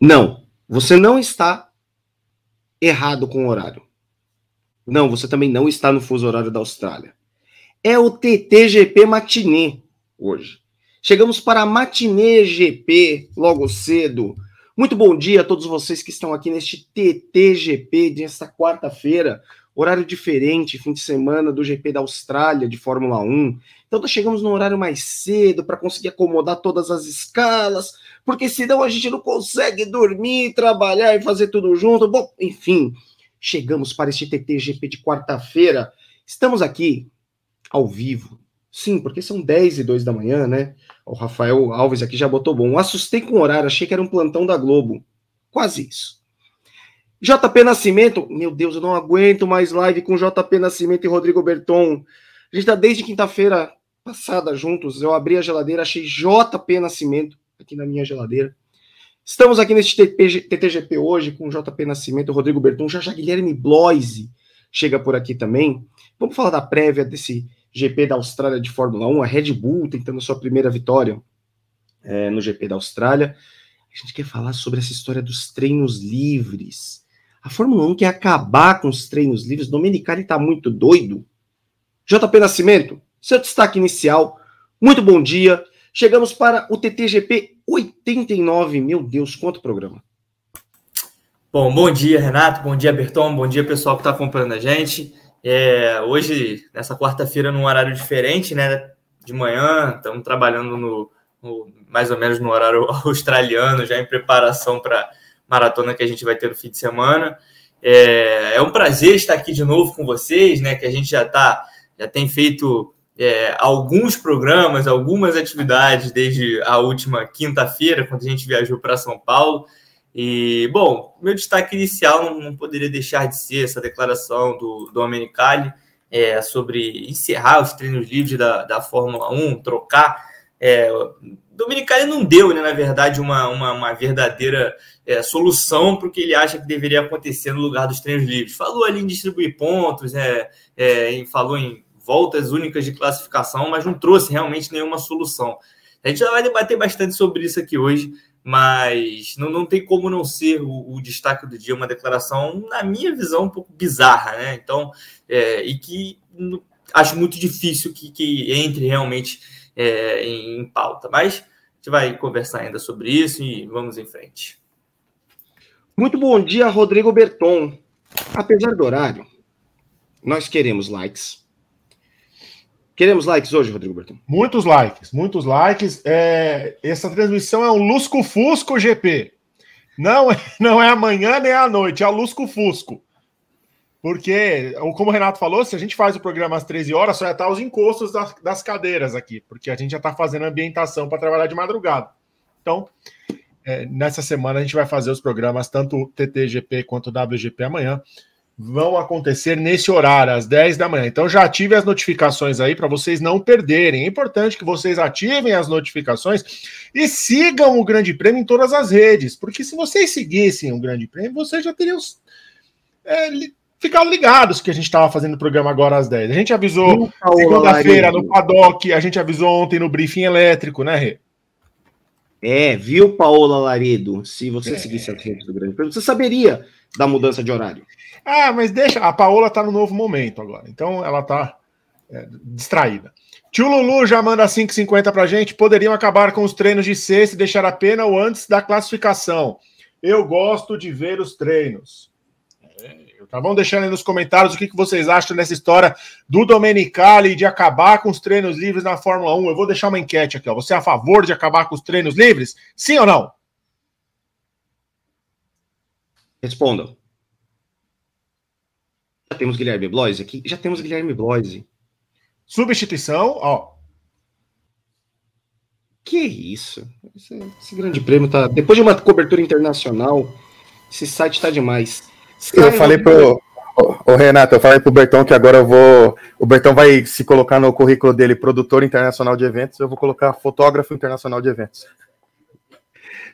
Não, você não está errado com o horário. Não, você também não está no fuso horário da Austrália. É o TTGP matinê hoje. Chegamos para a matinê GP logo cedo. Muito bom dia a todos vocês que estão aqui neste TTGP desta quarta-feira, horário diferente, fim de semana do GP da Austrália de Fórmula 1. Então chegamos no horário mais cedo para conseguir acomodar todas as escalas, porque senão a gente não consegue dormir, trabalhar e fazer tudo junto. Bom, enfim, chegamos para este TTGP de quarta-feira. Estamos aqui ao vivo. Sim, porque são 10 e 2 da manhã, né? O Rafael Alves aqui já botou bom. Assustei com o horário, achei que era um plantão da Globo. Quase isso. JP Nascimento, meu Deus, eu não aguento mais live com JP Nascimento e Rodrigo Berton. A gente tá desde quinta-feira passada juntos. Eu abri a geladeira, achei JP Nascimento aqui na minha geladeira. Estamos aqui neste TTGP hoje com JP Nascimento, Rodrigo Berton, já já Guilherme Bloise chega por aqui também. Vamos falar da prévia desse GP da Austrália de Fórmula 1, a Red Bull tentando sua primeira vitória é, no GP da Austrália. A gente quer falar sobre essa história dos treinos livres. A Fórmula 1 quer acabar com os treinos livres. Domenicali está muito doido. JP Nascimento, seu destaque inicial. Muito bom dia. Chegamos para o TTGP 89. Meu Deus, quanto programa. Bom, bom dia, Renato. Bom dia, Berton. Bom dia, pessoal que está acompanhando a gente. É, hoje, nessa quarta-feira, num horário diferente, né? De manhã, estamos trabalhando no, no, mais ou menos no horário australiano, já em preparação para maratona que a gente vai ter no fim de semana. É, é, um prazer estar aqui de novo com vocês, né? Que a gente já tá, já tem feito é, alguns programas, algumas atividades desde a última quinta-feira, quando a gente viajou para São Paulo. E, bom, meu destaque inicial não, poderia deixar de ser essa declaração do, do Americali é, sobre encerrar os treinos livres da, da Fórmula 1, trocar. É, Dominicali não deu, né, na verdade, uma, uma, uma verdadeira é, solução para o que ele acha que deveria acontecer no lugar dos treinos livres. Falou ali em distribuir pontos, é, é, falou em voltas únicas de classificação, mas não trouxe realmente nenhuma solução. A gente já vai debater bastante sobre isso aqui hoje, mas não, não tem como não ser o, o, destaque do dia uma declaração, na minha visão, um pouco bizarra, né? Então, é, e que acho muito difícil que, que entre realmente é, em, em, pauta. Mas a gente vai conversar ainda sobre isso e vamos em frente. Muito bom dia, Rodrigo Berton. Apesar do horário, nós queremos likes, Queremos likes hoje, Rodrigo Berton. Muitos likes, muitos likes. É, essa transmissão é um Lusco Fusco GP. Não é, não é amanhã nem à noite, é o Lusco Fusco. Porque, como o Renato falou, se a gente faz o programa às 13 horas, só ia estar os encostos das, das cadeiras aqui, porque a gente já está fazendo ambientação para trabalhar de madrugada. Então, é, nessa semana a gente vai fazer os programas, tanto o TTGP quanto o WGP amanhã vão acontecer nesse horário, às 10 da manhã. Então já ative as notificações aí para vocês não perderem. É importante que vocês ativem as notificações e sigam o Grande Prêmio em todas as redes, porque se vocês seguissem o Grande Prêmio, vocês já teriam é, ficado ligados que a gente estava fazendo o programa agora às 10. A gente avisou segunda-feira no paddock, a gente avisou ontem no briefing elétrico, né, Rê? É, viu, Paola Laredo? Se você é. seguisse as redes do Grande Prêmio, você saberia da mudança de horário. Ah, mas deixa. A Paola está no novo momento agora. Então ela está é, distraída. Tio Lulu já manda 5,50 para gente. Poderiam acabar com os treinos de sexta e deixar a pena ou antes da classificação. Eu gosto de ver os treinos. É, tá bom? Deixando aí nos comentários o que, que vocês acham dessa história do Domenicali de acabar com os treinos livres na Fórmula 1. Eu vou deixar uma enquete aqui. Ó. Você é a favor de acabar com os treinos livres? Sim ou não? Respondam. Já temos Guilherme Bloise aqui? Já temos Guilherme Bloise. Substituição, ó. Que isso? Esse, esse, grande prêmio tá. Depois de uma cobertura internacional, esse site tá demais. eu falei pro. Ô, Renato, eu falei pro Bertão que agora eu vou. O Bertão vai se colocar no currículo dele, produtor internacional de eventos, eu vou colocar fotógrafo internacional de eventos.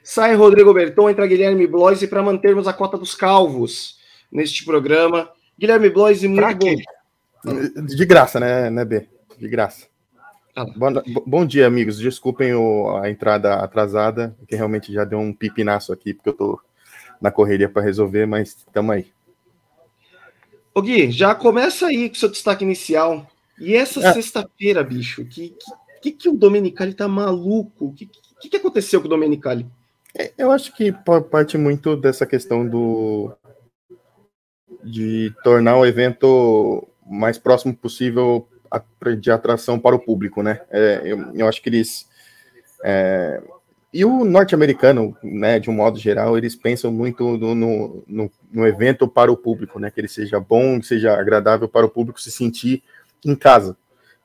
Sai Rodrigo Berton, entra Guilherme Bloise para mantermos a cota dos calvos neste programa. Guilherme Bloise, muito bom. De graça, né, né, B? De graça. Tá bom, bom, dia, amigos. Desculpem o, a entrada atrasada, que realmente já deu um pipinaço aqui, porque eu tô na correria para resolver, mas estamos aí. Ô Gui, já começa aí com o seu destaque inicial. E essa é. sexta-feira, bicho, que, que, que, o Domenicali tá maluco? O que, que, que aconteceu com o Domenicali? É, eu acho que parte muito dessa questão do de tornar o evento mais próximo possível de atração para o público, né? É, eu, eu, acho que eles. É, e o norte-americano, né, de um modo geral, eles pensam muito no, no, no, evento para o público, né? Que ele seja bom, que seja agradável para o público se sentir em casa.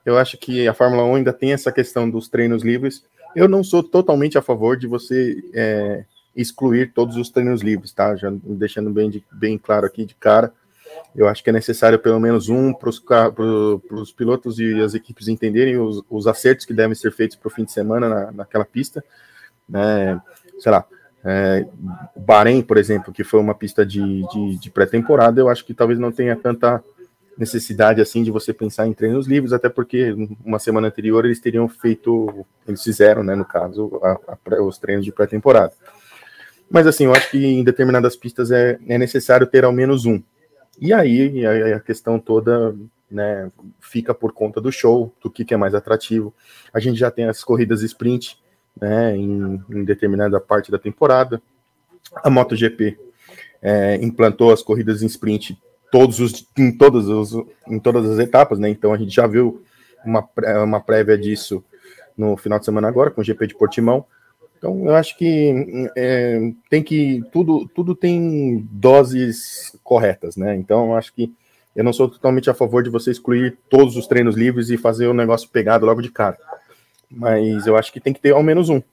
Eu acho que a Fórmula 1 ainda tem essa questão dos treinos livres. Eu não sou totalmente a favor de você é, excluir todos os treinos livres, tá? Já deixando bem, de, bem claro aqui de cara. Eu acho que é necessário pelo menos um para os pilotos e as equipes entenderem os, os acertos que devem ser feitos para o fim de semana na, naquela pista. Né? Sei lá, é, Bahrein, por exemplo, que foi uma pista de, de, de pré-temporada, eu acho que talvez não tenha tanta necessidade assim de você pensar em treinos livres, até porque uma semana anterior eles teriam feito, eles fizeram, né, no caso, a, a, os treinos de pré-temporada. Mas assim, eu acho que em determinadas pistas é, é necessário ter ao menos um. E aí a, questão toda né, fica por conta do show, do que, que, é mais atrativo. A gente já tem as corridas sprint né, em, em determinada parte da temporada. A MotoGP é, implantou as corridas em sprint todos os, em, todos os, em todas as etapas, né? Então a gente já viu uma, uma prévia disso no final de semana agora, com o GP de Portimão. Então, eu acho que é, tem que. Tudo, tudo tem doses corretas, né? Então, eu acho que eu não sou totalmente a favor de você excluir todos os treinos livres e fazer o negócio pegado logo de cara. Mas eu acho que tem que ter ao menos um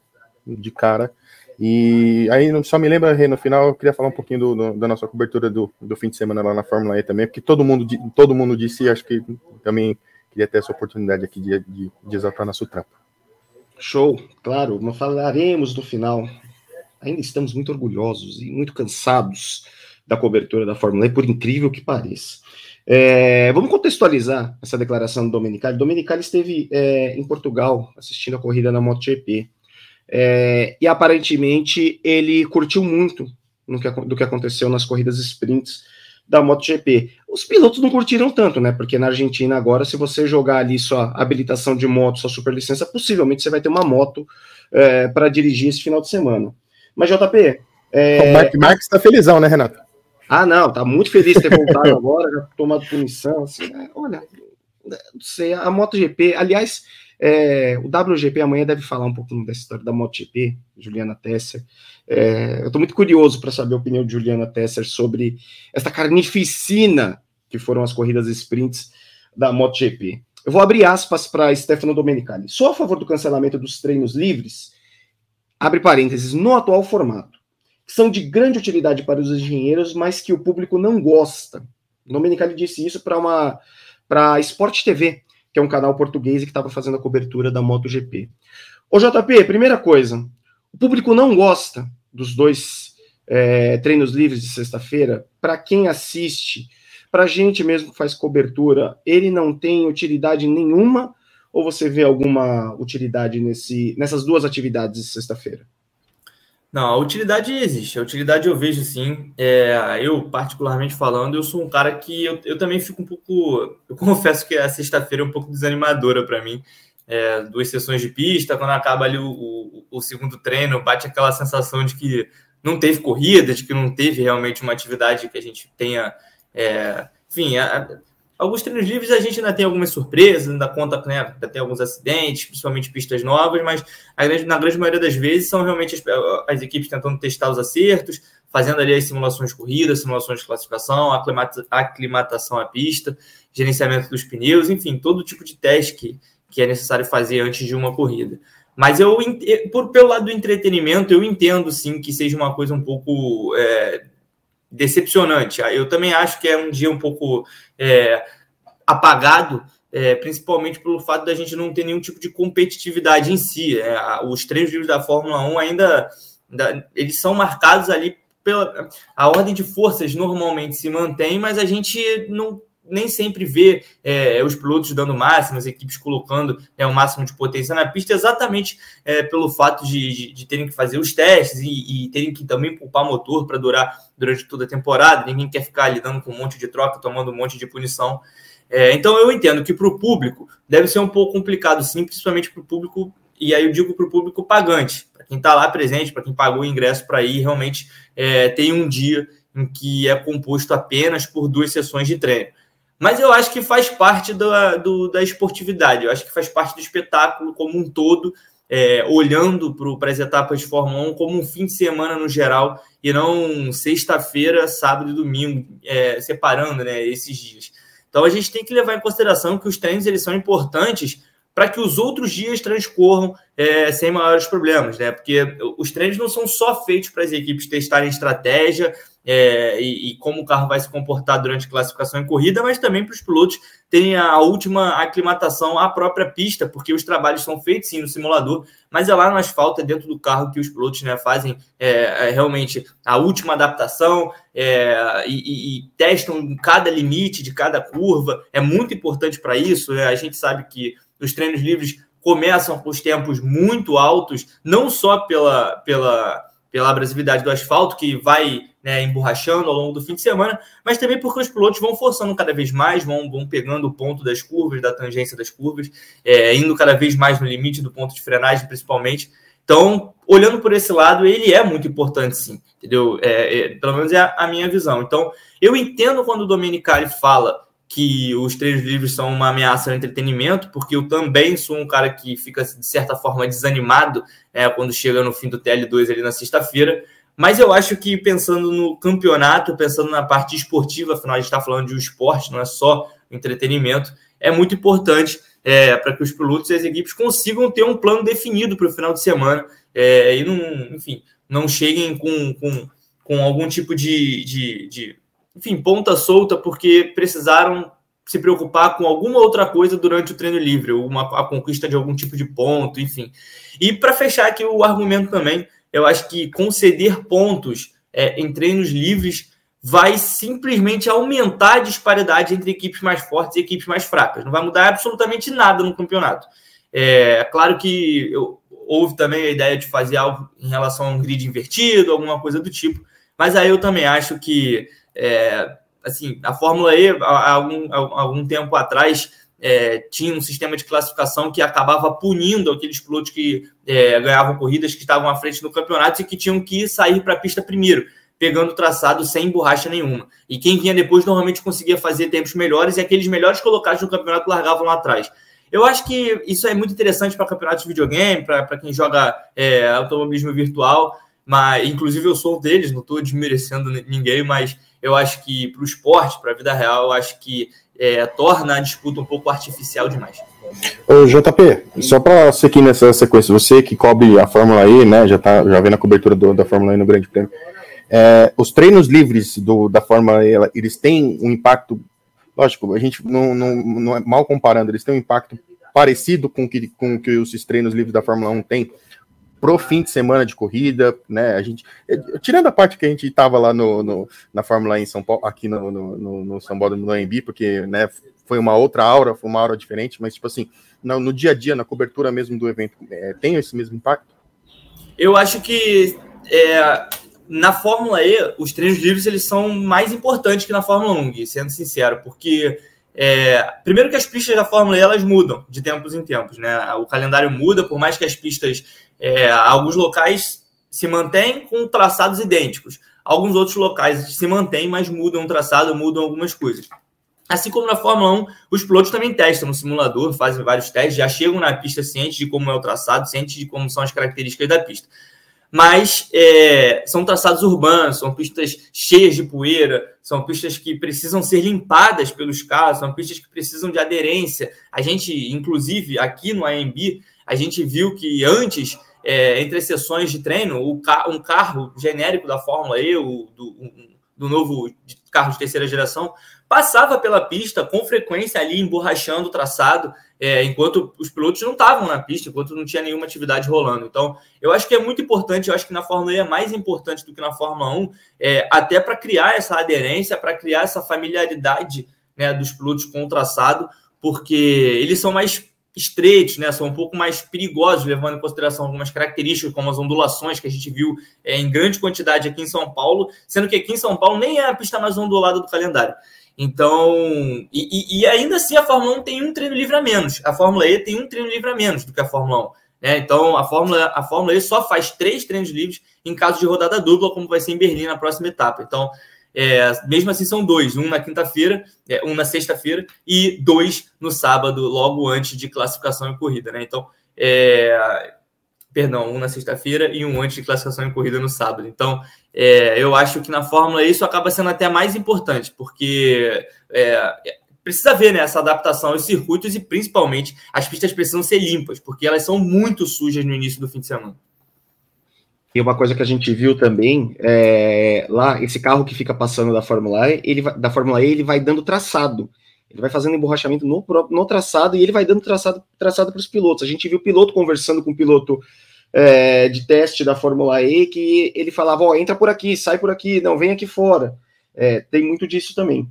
de cara. E aí, só me lembra, no final, eu queria falar um pouquinho do, do, da nossa cobertura do, do fim de semana lá na Fórmula E também, porque todo mundo, todo mundo disse, acho que também queria ter essa oportunidade aqui de, de, de exaltar nosso trampo. Show, claro, mas falaremos no final. Ainda estamos muito orgulhosos e muito cansados da cobertura da Fórmula E, por incrível que pareça. É, vamos contextualizar essa declaração do Domenicali. Domenicali esteve é, em Portugal assistindo a corrida na MotoGP. É, e aparentemente ele curtiu muito que, do que aconteceu nas corridas sprints da MotoGP. Os pilotos não curtiram tanto, né? Porque na Argentina agora, se você jogar ali sua habilitação de moto, sua superlicença, possivelmente você vai ter uma moto é, para dirigir esse final de semana. Mas JP, é... o Mark Marques está felizão, né, Renato? Ah, não, tá muito feliz de ter voltado agora, já tomado punição. Assim, né? olha, não sei, a MotoGP, aliás, é, o WGP amanhã deve falar um pouquinho dessa história da MotoGP, Juliana Tesser. É, eu estou muito curioso para saber a opinião de Juliana Tesser sobre essa carnificina que foram as corridas sprints da MotoGP. Eu vou abrir aspas para Stefano Domenicali. Sou a favor do cancelamento dos treinos livres, abre parênteses, no atual formato, que são de grande utilidade para os engenheiros, mas que o público não gosta. Domenicali disse isso para uma para Sport TV, que é um canal português que estava fazendo a cobertura da MotoGP. Ô JP, primeira coisa, o público não gosta dos dois é, treinos livres de sexta-feira. Para quem assiste, para a gente mesmo que faz cobertura, ele não tem utilidade nenhuma? Ou você vê alguma utilidade nesse, nessas duas atividades de sexta-feira? Não, a utilidade existe. A utilidade eu vejo sim. É, eu, particularmente falando, eu sou um cara que eu, eu também fico um pouco. Eu confesso que a sexta-feira é um pouco desanimadora para mim. É, duas sessões de pista, quando acaba ali o, o, o, segundo treino, bate aquela sensação de que não teve corrida, de que não teve realmente uma atividade que a gente tenha. É, enfim, a, Alguns treinos livres a gente ainda tem algumas surpresas, ainda conta, né, tem alguns acidentes, principalmente pistas novas, mas grande, na grande maioria das vezes são realmente as, as, equipes tentando testar os acertos, fazendo ali as simulações de corrida, simulações de classificação, aclimata, aclimatação à pista, gerenciamento dos pneus, enfim, todo tipo de teste que, que é necessário fazer antes de uma corrida. Mas eu, por, pelo lado do entretenimento, eu entendo sim que seja uma coisa um pouco é, decepcionante. Eu também acho que é um dia um pouco é, apagado, é, principalmente pelo fato da gente não ter nenhum tipo de competitividade em si. É, os treinos livres da Fórmula 1 ainda, ainda, eles são marcados ali pela a ordem de forças normalmente se mantém, mas a gente não nem sempre vê é, os pilotos dando o máximo, as equipes colocando é, o máximo de potência na pista, exatamente é, pelo fato de, de, de, terem que fazer os testes e, e terem que também poupar motor para durar durante toda a temporada. Ninguém quer ficar lidando com um monte de troca, tomando um monte de punição. É, então eu entendo que para o público deve ser um pouco complicado, sim, principalmente para o público, e aí eu digo para o público pagante, para quem está lá presente, para quem pagou o ingresso para ir, realmente é, tem um dia em que é composto apenas por duas sessões de treino. Mas eu acho que faz parte da, do, da esportividade, eu acho que faz parte do espetáculo como um todo, é, olhando para as etapas de Fórmula 1 como um fim de semana no geral, e não sexta-feira, sábado e domingo, é, separando né, esses dias. Então a gente tem que levar em consideração que os treinos eles são importantes para que os outros dias transcorram é, sem maiores problemas, né? Porque os treinos não são só feitos para as equipes testarem estratégia é, e, e, como o carro vai se comportar durante classificação em corrida, mas também para os pilotos terem a última aclimatação à própria pista, porque os trabalhos são feitos sim no simulador, mas é lá no asfalto, é dentro do carro que os pilotos né, fazem é, é realmente a última adaptação é, e, e, testam cada limite de cada curva. É muito importante para isso. Né? A gente sabe que os treinos livres começam com os tempos muito altos, não só pela, pela pela abrasividade do asfalto, que vai né, emborrachando ao longo do fim de semana, mas também porque os pilotos vão forçando cada vez mais, vão, vão pegando o ponto das curvas, da tangência das curvas, é, indo cada vez mais no limite do ponto de frenagem, principalmente. Então, olhando por esse lado, ele é muito importante, sim, entendeu? É, é, pelo menos é a, a minha visão. Então, eu entendo quando o Domenicali fala que os treinos livres são uma ameaça ao entretenimento, porque eu também sou um cara que fica, de certa forma, desanimado é, quando chega no fim do TL2 ali na sexta-feira. Mas eu acho que pensando no campeonato, pensando na parte esportiva, afinal a gente está falando de um esporte, não é só entretenimento, é muito importante é, para que os pilotos e as equipes consigam ter um plano definido para o final de semana é, e não, enfim, não cheguem com, com, com algum tipo de, de, de enfim, ponta solta porque precisaram se preocupar com alguma outra coisa durante o treino livre, uma, a conquista de algum tipo de ponto, enfim. E para fechar aqui o argumento também, eu acho que conceder pontos é, em treinos livres vai simplesmente aumentar a disparidade entre equipes mais fortes e equipes mais fracas. Não vai mudar absolutamente nada no campeonato. É claro que eu, houve também a ideia de fazer algo em relação a um grid invertido, alguma coisa do tipo, mas aí eu também acho que é, assim, a Fórmula E, há algum, há algum tempo atrás, é, tinha um sistema de classificação que acabava punindo aqueles pilotos que é, ganhavam corridas que estavam à frente no campeonato e que tinham que sair para a pista primeiro, pegando o traçado sem borracha nenhuma. E quem vinha depois normalmente conseguia fazer tempos melhores e aqueles melhores colocados no campeonato largavam lá atrás. Eu acho que isso é muito interessante para campeonatos de videogame, para quem joga é, automobilismo virtual, mas inclusive eu sou um deles, não estou desmerecendo ninguém, mas eu acho que para o esporte, para a vida real, eu acho que é, torna a disputa um pouco artificial demais. Ô, JP, só para seguir nessa sequência, você que cobre a Fórmula E, né, já, tá, já vem na cobertura do, da Fórmula E no Grande Prêmio, é, os treinos livres do, da Fórmula E, eles têm um impacto, lógico, a gente não, não, não é mal comparando, eles têm um impacto parecido com que, com que os treinos livres da Fórmula 1 têm, pro fim de semana de corrida, né? A gente, tirando a parte que a gente estava lá no, no, na Fórmula em São Paulo, aqui no, no, no São Paulo no AMB, porque né, foi uma outra aura, foi uma aura diferente, mas tipo assim, no, no dia a dia, na cobertura mesmo do evento, é, tem esse mesmo impacto? Eu acho que é, na Fórmula E, os treinos livres eles são mais importantes que na Fórmula 1, sendo sincero, porque é, primeiro que as pistas da Fórmula E elas mudam de tempos em tempos, né? O calendário muda, por mais que as pistas, é, alguns locais se mantêm com traçados idênticos, alguns outros locais se mantêm, mas mudam o traçado, mudam algumas coisas. Assim como na Fórmula 1, os pilotos também testam no simulador, fazem vários testes, já chegam na pista cientes de como é o traçado, cientes de como são as características da pista mas é, são traçados urbanos, são pistas cheias de poeira, são pistas que precisam ser limpadas pelos carros, são pistas que precisam de aderência. A gente, inclusive, aqui no AMB, a gente viu que antes, é, entre sessões de treino, o, um carro genérico da Fórmula E, o, do, um, do novo carro de terceira geração, passava pela pista com frequência ali, emborrachando o traçado, é, enquanto os pilotos não estavam na pista, enquanto não tinha nenhuma atividade rolando. Então, eu acho que é muito importante, eu acho que na Fórmula E é mais importante do que na Fórmula 1, é, até para criar essa aderência, para criar essa familiaridade né, dos pilotos com o traçado, porque eles são mais estreitos, né, são um pouco mais perigosos, levando em consideração algumas características, como as ondulações que a gente viu é, em grande quantidade aqui em São Paulo, sendo que aqui em São Paulo nem é a pista mais ondulada do calendário. Então, e, e, ainda assim a Fórmula 1 tem um treino livre a menos, a Fórmula E tem um treino livre a menos do que a Fórmula 1. Né? Então, a Fórmula, a Fórmula E só faz três treinos livres em caso de rodada dupla, como vai ser em Berlim na próxima etapa. Então, é, mesmo assim, são dois: um na quinta-feira, é, um na sexta-feira e dois no sábado, logo antes de classificação e corrida. Né? Então, é, perdão, um na sexta-feira e um antes de classificação e corrida no sábado. Então, é, eu acho que na Fórmula isso acaba sendo até mais importante, porque é, precisa ver né, essa adaptação aos circuitos e principalmente as pistas precisam ser limpas, porque elas são muito sujas no início do fim de semana. E uma coisa que a gente viu também, é, lá, esse carro que fica passando da Fórmula E, ele da Fórmula E, ele vai dando traçado. Ele vai fazendo emborrachamento no, no traçado e ele vai dando traçado traçado para os pilotos. A gente viu o piloto conversando com o piloto é, de teste da Fórmula E que ele falava: Ó, oh, entra por aqui, sai por aqui, não, vem aqui fora. É, tem muito disso também.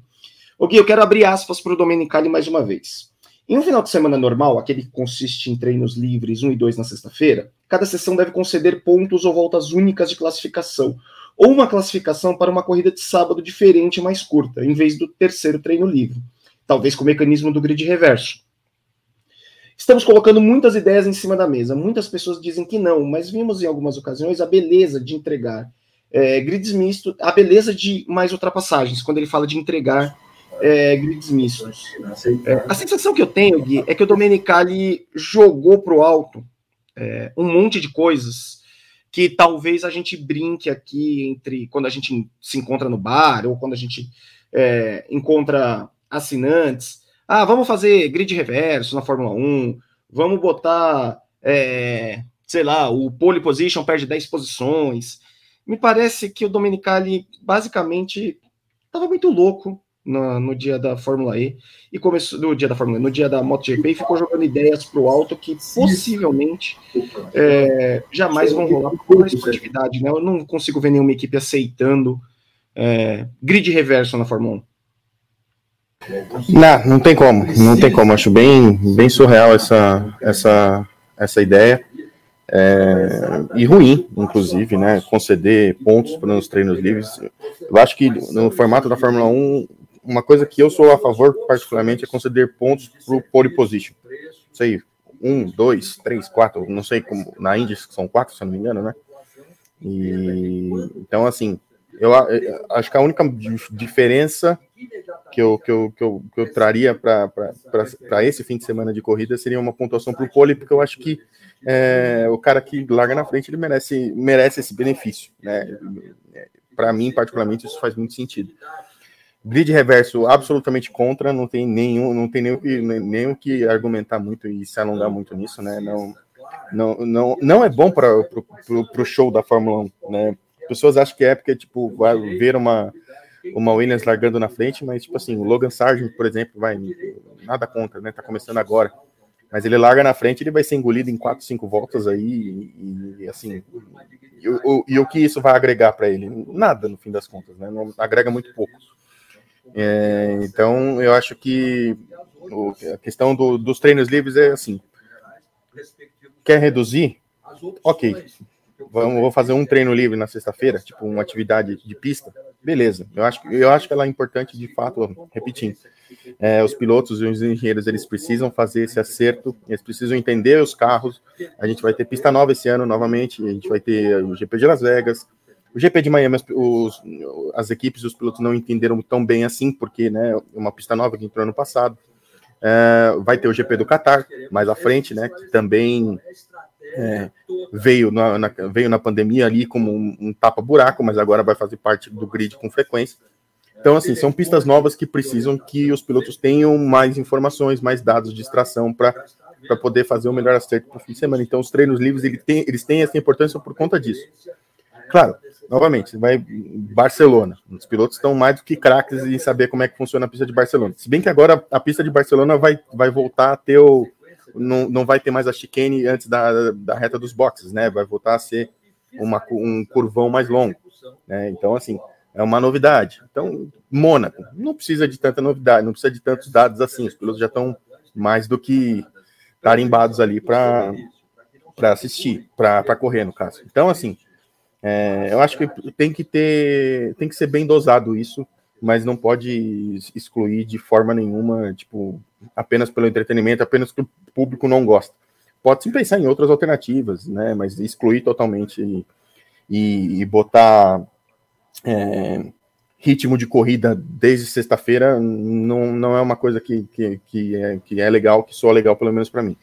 Ok, eu quero abrir aspas para o Domenicali mais uma vez. Em um final de semana normal, aquele que consiste em treinos livres 1 e 2 na sexta-feira, cada sessão deve conceder pontos ou voltas únicas de classificação, ou uma classificação para uma corrida de sábado diferente e mais curta, em vez do terceiro treino livre, talvez com o mecanismo do grid reverso. Estamos colocando muitas ideias em cima da mesa. Muitas pessoas dizem que não, mas vimos em algumas ocasiões a beleza de entregar é, grids mistos, a beleza de mais ultrapassagens, quando ele fala de entregar é, grids mistos. É, a sensação que eu tenho, Gui, é que o Domenicali jogou para o alto é, um monte de coisas que talvez a gente brinque aqui entre quando a gente se encontra no bar ou quando a gente é, encontra assinantes. Ah, vamos fazer grid reverso na Fórmula 1, vamos botar, é, sei lá, o pole position perde 10 posições. Me parece que o Domenicali basicamente estava muito louco no, no, dia da Fórmula E e começou no dia da Fórmula E, no dia da MotoGP e ficou jogando ideias para o alto que possivelmente é, jamais vão rolar por uma esportividade, né? Eu não consigo ver nenhuma equipe aceitando é, grid reverso na Fórmula 1. Não, não tem como, não tem como. Acho bem, bem surreal essa, essa, essa ideia. É, e ruim, inclusive, né? Conceder pontos para os treinos livres. Eu acho que no formato da Fórmula 1 uma coisa que eu sou a favor, particularmente, é conceder pontos para o pole position. Aí, um, dois, três, quatro, não sei como, na Indy são quatro, se eu não me engano, né? E, então, assim, eu, eu acho que a única diferença que eu, que eu, que eu, que eu traria para esse fim de semana de corrida seria uma pontuação para o pole, porque eu acho que é, o cara que larga na frente ele merece, merece esse benefício, né? Para mim, particularmente, isso faz muito sentido. Grid reverso absolutamente contra, não tem nenhum, não tem nem o que, nem o que argumentar muito e se alongar muito nisso, né? Não, não, não, não é bom para o show da Fórmula 1, né? Pessoas acham que é porque, tipo, vai ver uma, uma Williams largando na frente, mas, tipo assim, o Logan Sargent, por exemplo, vai nada contra, né? Tá começando agora. Mas ele larga na frente, ele vai ser engolido em 4, 5 voltas aí, e, e assim, e, o, e o que isso vai agregar para ele? Nada, no fim das contas, né? Não agrega muito pouco. É, então, eu acho que o, a questão do, dos treinos livres é assim: quer reduzir? Ok. Vamos, vou fazer um treino livre na sexta-feira, tipo uma atividade de pista. Beleza. Eu acho, eu acho que ela é importante, de fato, repetindo. É, os pilotos e os engenheiros eles precisam fazer esse acerto, eles precisam entender os carros. A gente vai ter pista nova esse ano novamente, a gente vai ter o GP de Las Vegas, o GP de Miami, os, as equipes e os pilotos não entenderam tão bem assim, porque né, uma pista nova que entrou ano passado. É, vai ter o GP do Qatar mais à frente, né? Que também é, veio, na, na, veio na pandemia ali como um, um tapa-buraco, mas agora vai fazer parte do grid com frequência. Então, assim, são pistas novas que precisam que os pilotos tenham mais informações, mais dados de extração para poder fazer o melhor acerto para o fim de semana. Então, os treinos livres ele tem, eles têm essa importância por conta disso. Claro, novamente, vai Barcelona. Os pilotos estão mais do que craques em saber como é que funciona a pista de Barcelona. Se bem que agora a pista de Barcelona vai, vai voltar a ter o. Não, não vai ter mais a chicane antes da, da reta dos boxes, né? Vai voltar a ser uma, um curvão mais longo. Né? Então, assim, é uma novidade. Então, Mônaco, não precisa de tanta novidade, não precisa de tantos dados assim. Os pilotos já estão mais do que tarimbados ali para assistir, para correr, no caso. Então, assim, é, eu acho que tem que ter, tem que ser bem dosado isso, mas não pode excluir de forma nenhuma, tipo, apenas pelo entretenimento, apenas que o público não gosta. Pode sim pensar em outras alternativas, né? Mas excluir totalmente e, e, e botar é, ritmo de corrida desde sexta-feira não, não é uma coisa que, que, que, é, que é legal, que soa legal, pelo menos para mim.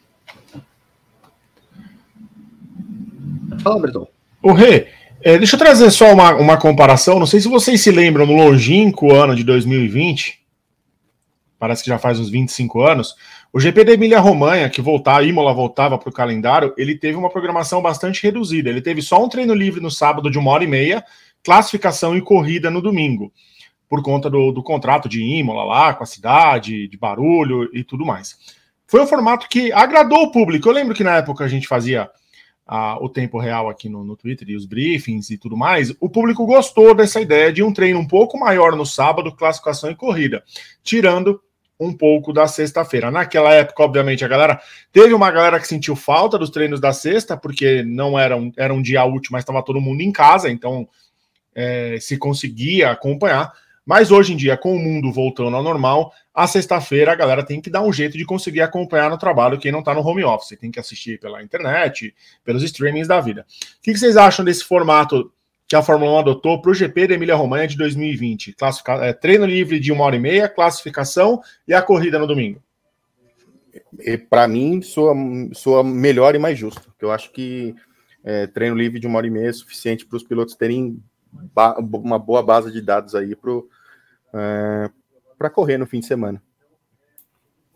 Fala, Bertão. O Rê, é, deixa eu trazer só uma, uma comparação. Não sei se vocês se lembram, no longínquo ano de 2020, parece que já faz uns 25 anos, o GP da Emília-Romanha, que voltar, a Imola voltava para o calendário, ele teve uma programação bastante reduzida. Ele teve só um treino livre no sábado de uma hora e meia, classificação e corrida no domingo, por conta do, do contrato de Imola lá, com a cidade, de barulho e tudo mais. Foi um formato que agradou o público. Eu lembro que na época a gente fazia a, o tempo real aqui no, no Twitter e os briefings e tudo mais, o público gostou dessa ideia de um treino um pouco maior no sábado, classificação e corrida, tirando um pouco da sexta-feira. Naquela época, obviamente, a galera teve uma galera que sentiu falta dos treinos da sexta, porque não era um, era um dia útil, mas estava todo mundo em casa, então é, se conseguia acompanhar. Mas hoje em dia, com o mundo voltando ao normal, a sexta-feira a galera tem que dar um jeito de conseguir acompanhar no trabalho quem não está no home office. Tem que assistir pela internet, pelos streamings da vida. O que, vocês acham desse formato que a Fórmula 1 adotou para o GP da Emília-Romanha de 2020? Classifica... É, treino livre de uma hora e meia, classificação e a corrida no domingo. Para mim, soa, soa melhor e mais justo. Eu acho que é, treino livre de uma hora e meia é suficiente para os pilotos terem uma boa base de dados aí para para correr no fim de semana.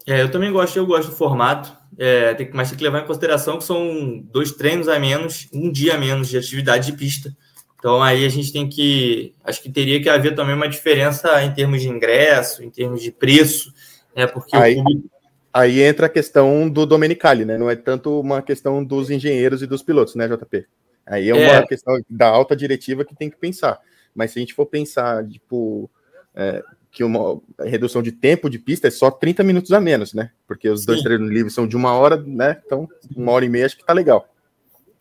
É, eu também gosto, eu gosto do formato, é, tem, mas tem que levar em consideração que são dois treinos a menos, um dia a menos de atividade de pista. Então aí a gente tem que, acho que teria que haver também uma diferença em termos de ingresso, em termos de preço, é porque aí, público... aí entra a questão do Domenicali, né? Não é tanto uma questão dos engenheiros e dos pilotos, né, JP? Aí é uma é... questão da alta diretiva que tem que pensar. Mas se a gente for pensar, tipo, é, que uma redução de tempo de pista é só 30 minutos a menos, né? Porque os Sim. dois treinos livres são de uma hora, né? Então, uma hora e meia acho que tá legal.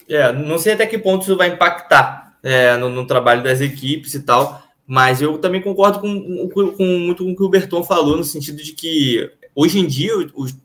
É, não sei até que ponto isso vai impactar é, no, no, trabalho das equipes e tal, mas eu também concordo com, com, com, muito com o que o Berton falou, no sentido de que hoje em dia, os,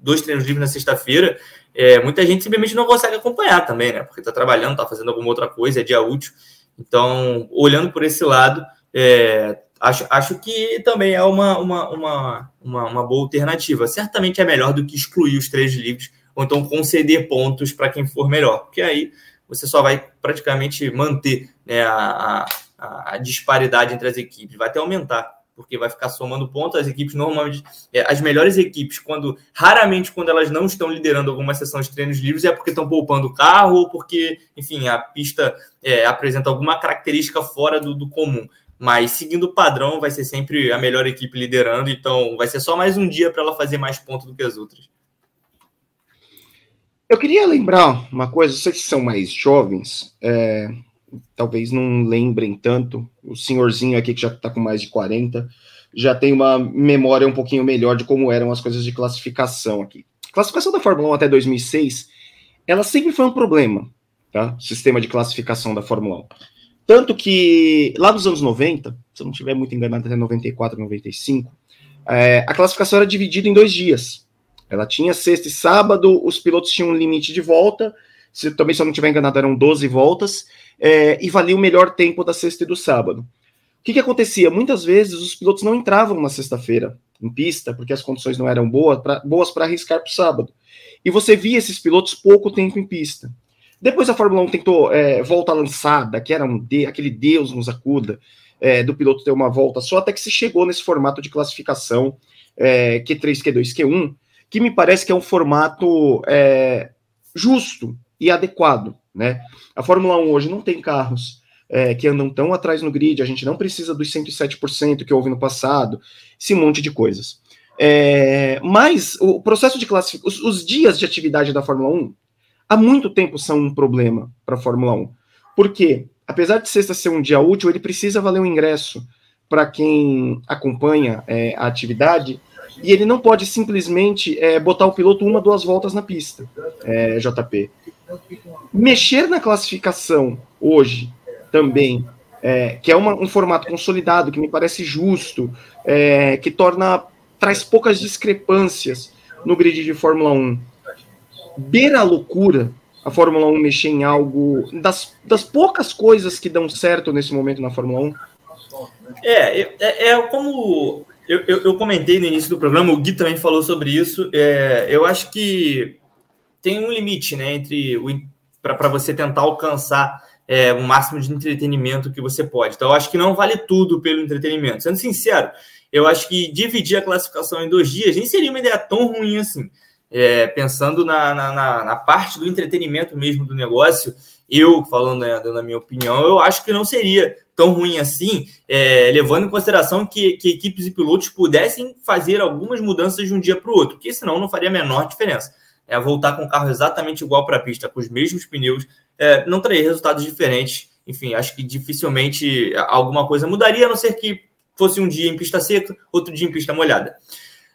dois treinos livres na sexta-feira, é, muita gente simplesmente não consegue acompanhar também, né? Porque está trabalhando, está fazendo alguma outra coisa, é dia útil. Então, olhando por esse lado, é, acho, acho que também é uma, uma, uma, uma, uma boa alternativa. Certamente é melhor do que excluir os três livros, ou então conceder pontos para quem for melhor, porque aí você só vai praticamente manter né, a, a, a disparidade entre as equipes, vai até aumentar porque vai ficar somando pontos. As equipes normalmente, é, as melhores equipes, quando raramente quando elas não estão liderando alguma sessão de treinos livres, é porque estão poupando o carro ou porque, enfim, a pista é, apresenta alguma característica fora do, do comum. Mas seguindo o padrão, vai ser sempre a melhor equipe liderando, então vai ser só mais um dia para ela fazer mais pontos do que as outras. Eu queria lembrar uma coisa, vocês que são mais jovens, é, talvez não lembrem tanto, o senhorzinho aqui que já está com mais de 40, já tem uma memória um pouquinho melhor de como eram as coisas de classificação aqui. A classificação da Fórmula 1 até 2006, ela sempre foi um problema, tá? O sistema de classificação da Fórmula 1. Tanto que lá nos anos 90, se eu não estiver muito enganado, até 94, 95, é, a classificação era dividida em dois dias. Ela tinha sexta e sábado, os pilotos tinham um limite de volta, se, também, se eu não estiver enganado, eram 12 voltas, é, e valia o melhor tempo da sexta e do sábado. O que, que acontecia? Muitas vezes os pilotos não entravam na sexta-feira em pista, porque as condições não eram boas para boas arriscar para o sábado. E você via esses pilotos pouco tempo em pista. Depois a Fórmula 1 tentou é, volta lançada, que era um de, aquele Deus nos acuda, é, do piloto ter uma volta só, até que se chegou nesse formato de classificação é, Q3, Q2, Q1, que me parece que é um formato é, justo e adequado. Né? A Fórmula 1 hoje não tem carros é, que andam tão atrás no grid, a gente não precisa dos 107% que houve no passado, esse monte de coisas. É, mas o processo de classificação, os, os, dias de atividade da Fórmula 1 há muito tempo são um problema para a Fórmula 1. Por quê? apesar de sexta ser um dia útil, ele precisa valer um ingresso para quem acompanha é, a atividade e ele não pode simplesmente é, botar o piloto uma, duas voltas na pista, é, JP. Mexer na classificação hoje também, é, que é uma, um formato consolidado, que me parece justo, é, que torna traz poucas discrepâncias no grid de Fórmula 1. Beira a loucura a Fórmula 1 mexer em algo das, das poucas coisas que dão certo nesse momento na Fórmula 1? É, é, é como eu, eu, eu, comentei no início do programa, o Gui também falou sobre isso. É, eu acho que tem um limite, né, entre para você tentar alcançar é, o máximo de entretenimento que você pode. Então, eu acho que não vale tudo pelo entretenimento. Sendo sincero, eu acho que dividir a classificação em dois dias nem seria uma ideia tão ruim assim. É, pensando na, na, na, parte do entretenimento mesmo do negócio, eu, falando né, na minha opinião, eu acho que não seria tão ruim assim, é, levando em consideração que, que, equipes e pilotos pudessem fazer algumas mudanças de um dia para o outro, porque senão não faria a menor diferença. É, voltar com o carro exatamente igual para a pista, com os mesmos pneus, é, não traria resultados diferentes. Enfim, acho que dificilmente alguma coisa mudaria, a não ser que fosse um dia em pista seca, outro dia em pista molhada.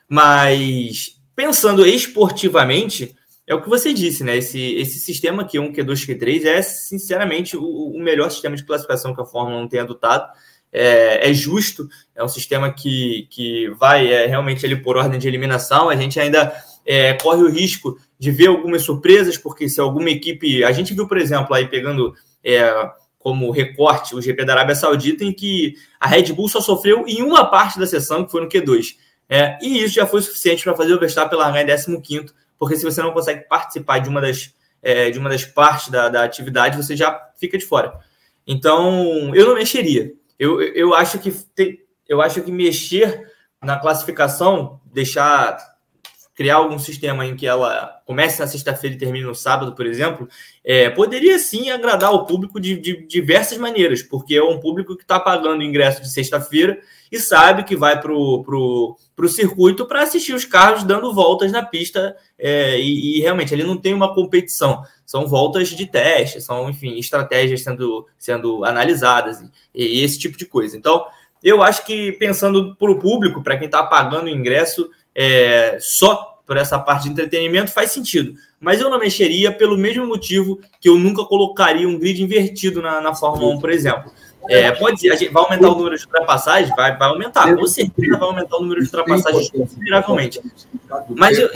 Mas pensando esportivamente, é o que você disse, né? Esse, esse sistema Q1, Q2, Q3 é, sinceramente, o, o melhor sistema de classificação que a Fórmula 1 tem adotado. É, é, justo, é um sistema que, que vai é, realmente ali por ordem de eliminação. A gente ainda é, corre o risco de ver algumas surpresas, porque se alguma equipe. A gente viu, por exemplo, aí pegando é, como recorte o GP da Arábia Saudita, em que a Red Bull só sofreu em uma parte da sessão, que foi no Q2. É, e isso já foi suficiente para fazer o Verstappen largar em 15 porque se você não consegue participar de uma das, é, de uma das partes da, da atividade, você já fica de fora. Então, eu não mexeria. Eu, eu, acho que eu acho que mexer na classificação, deixar criar algum sistema em que ela comece na sexta-feira e termine no sábado, por exemplo, é, poderia sim agradar o público de, de, diversas maneiras, porque é um público que está pagando ingresso de sexta-feira e sabe que vai para o pro, pro circuito para assistir os carros dando voltas na pista é, e, e, realmente ele não tem uma competição, são voltas de teste, são, enfim, estratégias sendo, sendo analisadas e, e esse tipo de coisa. Então, eu acho que pensando para o público, para quem está pagando o ingresso, é, só por essa parte de entretenimento faz sentido. Mas eu não mexeria pelo mesmo motivo que eu nunca colocaria um grid invertido na, na Fórmula 1, por exemplo. É, pode ser, gente vai aumentar o número de ultrapassagens? Vai, vai aumentar, com certeza vai aumentar o número de ultrapassagens consideravelmente. Mas eu,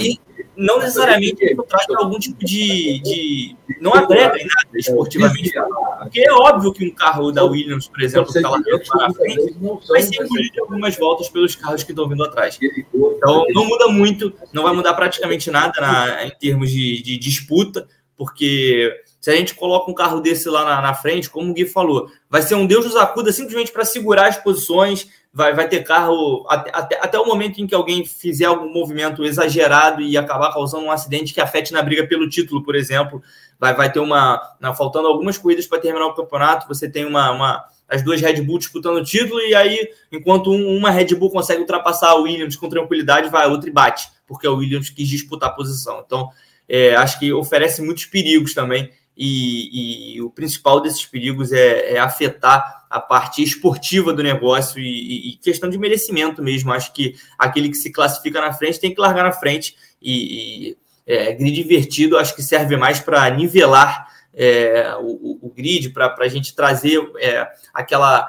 não necessariamente isso traz algum tipo de, de. Não agrega em nada esportivamente. Porque é óbvio que um carro da Williams, por exemplo, que está lá na frente, vai ser engolido algumas voltas pelos carros que estão vindo atrás. Então, não muda muito, não vai mudar praticamente nada na, em termos de, de disputa, porque se a gente coloca um carro desse lá na, na, frente, como o Gui falou, vai ser um Deus nos acuda simplesmente para segurar as posições, vai, vai ter carro até, até, até, o momento em que alguém fizer algum movimento exagerado e acabar causando um acidente que afete na briga pelo título, por exemplo. Vai, vai ter uma. Faltando algumas corridas para terminar o campeonato, você tem uma, uma, as duas Red Bull disputando o título, e aí, enquanto um, uma Red Bull consegue ultrapassar a Williams com tranquilidade, vai a outra e bate, porque a Williams quis disputar a posição. Então, é, acho que oferece muitos perigos também e, e, o principal desses perigos é, é, afetar a parte esportiva do negócio e, e, questão de merecimento mesmo. Acho que aquele que se classifica na frente tem que largar na frente e, é, grid invertido acho que serve mais para nivelar é, o, o, grid, para a gente trazer é, aquela,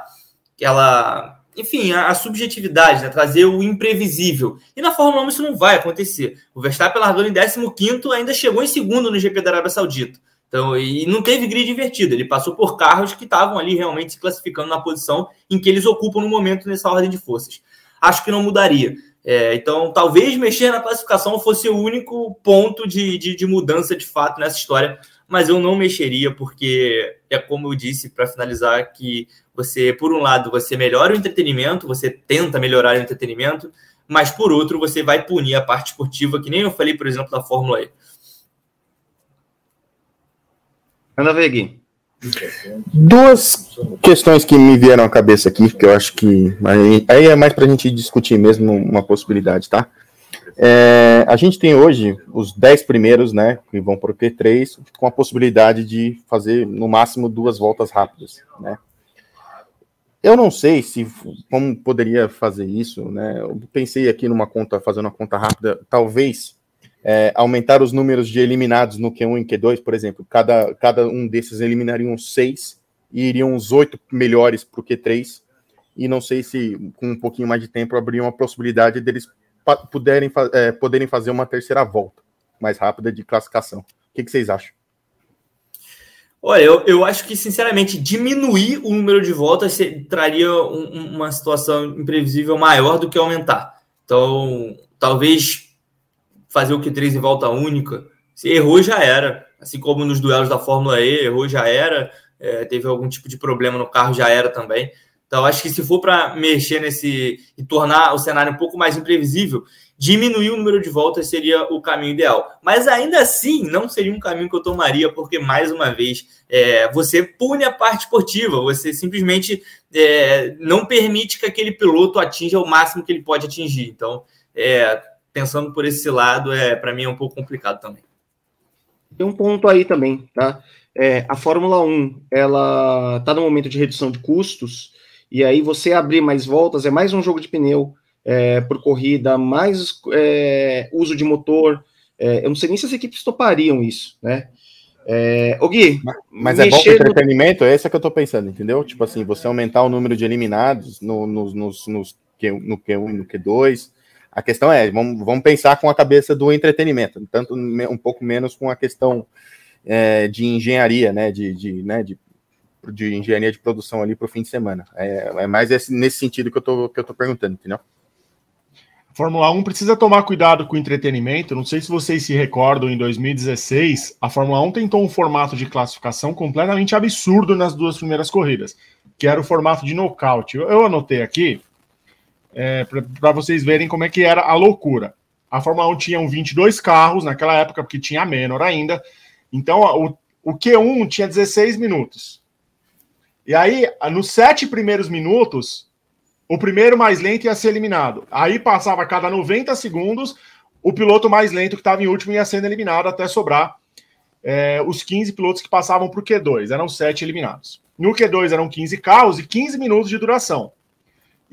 aquela enfim, a, a subjetividade, né? trazer o imprevisível. E na Fórmula 1 isso não vai acontecer. O Verstappen largou em 15 ainda chegou em segundo no GP da Arábia Saudita. Então, e não teve grid invertido, ele passou por carros que estavam ali realmente se classificando na posição em que eles ocupam no momento nessa ordem de forças. Acho que não mudaria. É, então, talvez mexer na classificação fosse o único ponto de, de, de, mudança de fato nessa história, mas eu não mexeria, porque é como eu disse, para finalizar, que você, por um lado, você melhora o entretenimento, você tenta melhorar o entretenimento, mas por outro, você vai punir a parte esportiva, que nem eu falei, por exemplo, da Fórmula E. Anda ver. Duas questões que me vieram à cabeça aqui, que eu acho que aí é mais para a gente discutir mesmo uma possibilidade, tá? É, a gente tem hoje os 10 primeiros, né, que vão para o Q3, com a possibilidade de fazer no máximo duas voltas rápidas, né. Eu não sei se como poderia fazer isso, né? Eu pensei aqui numa conta, fazendo uma conta rápida, talvez é, aumentar os números de eliminados no Q1 e Q2, por exemplo. Cada, cada um desses eliminariam seis e iriam os oito melhores para o Q3. E não sei se com um pouquinho mais de tempo abriria uma possibilidade deles puderem, é, poderem fazer uma terceira volta mais rápida de classificação. O que, que vocês acham? Olha, eu, eu acho que, sinceramente, diminuir o número de voltas traria um, uma situação imprevisível maior do que aumentar. Então, talvez fazer o Q3 em volta única. Se errou, já era. Assim como nos duelos da Fórmula E, errou, já era. É, teve algum tipo de problema no carro, já era também. Então, acho que se for para mexer nesse e tornar o cenário um pouco mais imprevisível, diminuir o número de voltas seria o caminho ideal. Mas ainda assim, não seria um caminho que eu tomaria, porque, mais uma vez, é, você pune a parte esportiva, você simplesmente é, não permite que aquele piloto atinja o máximo que ele pode atingir. Então, é, pensando por esse lado, é para mim é um pouco complicado também. Tem um ponto aí também, tá? É, a Fórmula 1, ela está no momento de redução de custos, e aí você abrir mais voltas é mais um jogo de pneu é, por corrida, mais é, uso de motor. É, eu não sei nem se as equipes topariam isso, né? É, o Gui, mas, é bom para entretenimento? É essa que eu tô pensando, entendeu? Tipo assim, você aumentar o número de eliminados no, no, nos, nos, no Q1 e no Q2. A questão é, vamos, vamos pensar com a cabeça do entretenimento, tanto um pouco menos com a questão é, de engenharia, né? De, de, né? de de engenharia de produção ali para o fim de semana. É, é mais esse, nesse sentido que eu tô, perguntando, entendeu? Fórmula 1 precisa tomar cuidado com o entretenimento. Não sei se vocês se recordam, em 2016, a Fórmula 1 tentou um formato de classificação completamente absurdo nas duas primeiras corridas, que era o formato de nocaute. Eu anotei aqui é, para vocês verem como é que era a loucura. A Fórmula 1 tinha 22 carros naquela época, porque tinha menor ainda. Então, o, o Q1 tinha 16 minutos. E aí, nos sete primeiros minutos, o primeiro mais lento ia ser eliminado. Aí passava a cada 90 segundos, o piloto mais lento que estava em último ia sendo eliminado até sobrar é, os 15 pilotos que passavam para o Q2. Eram sete eliminados. No Q2 eram 15 carros e 15 minutos de duração.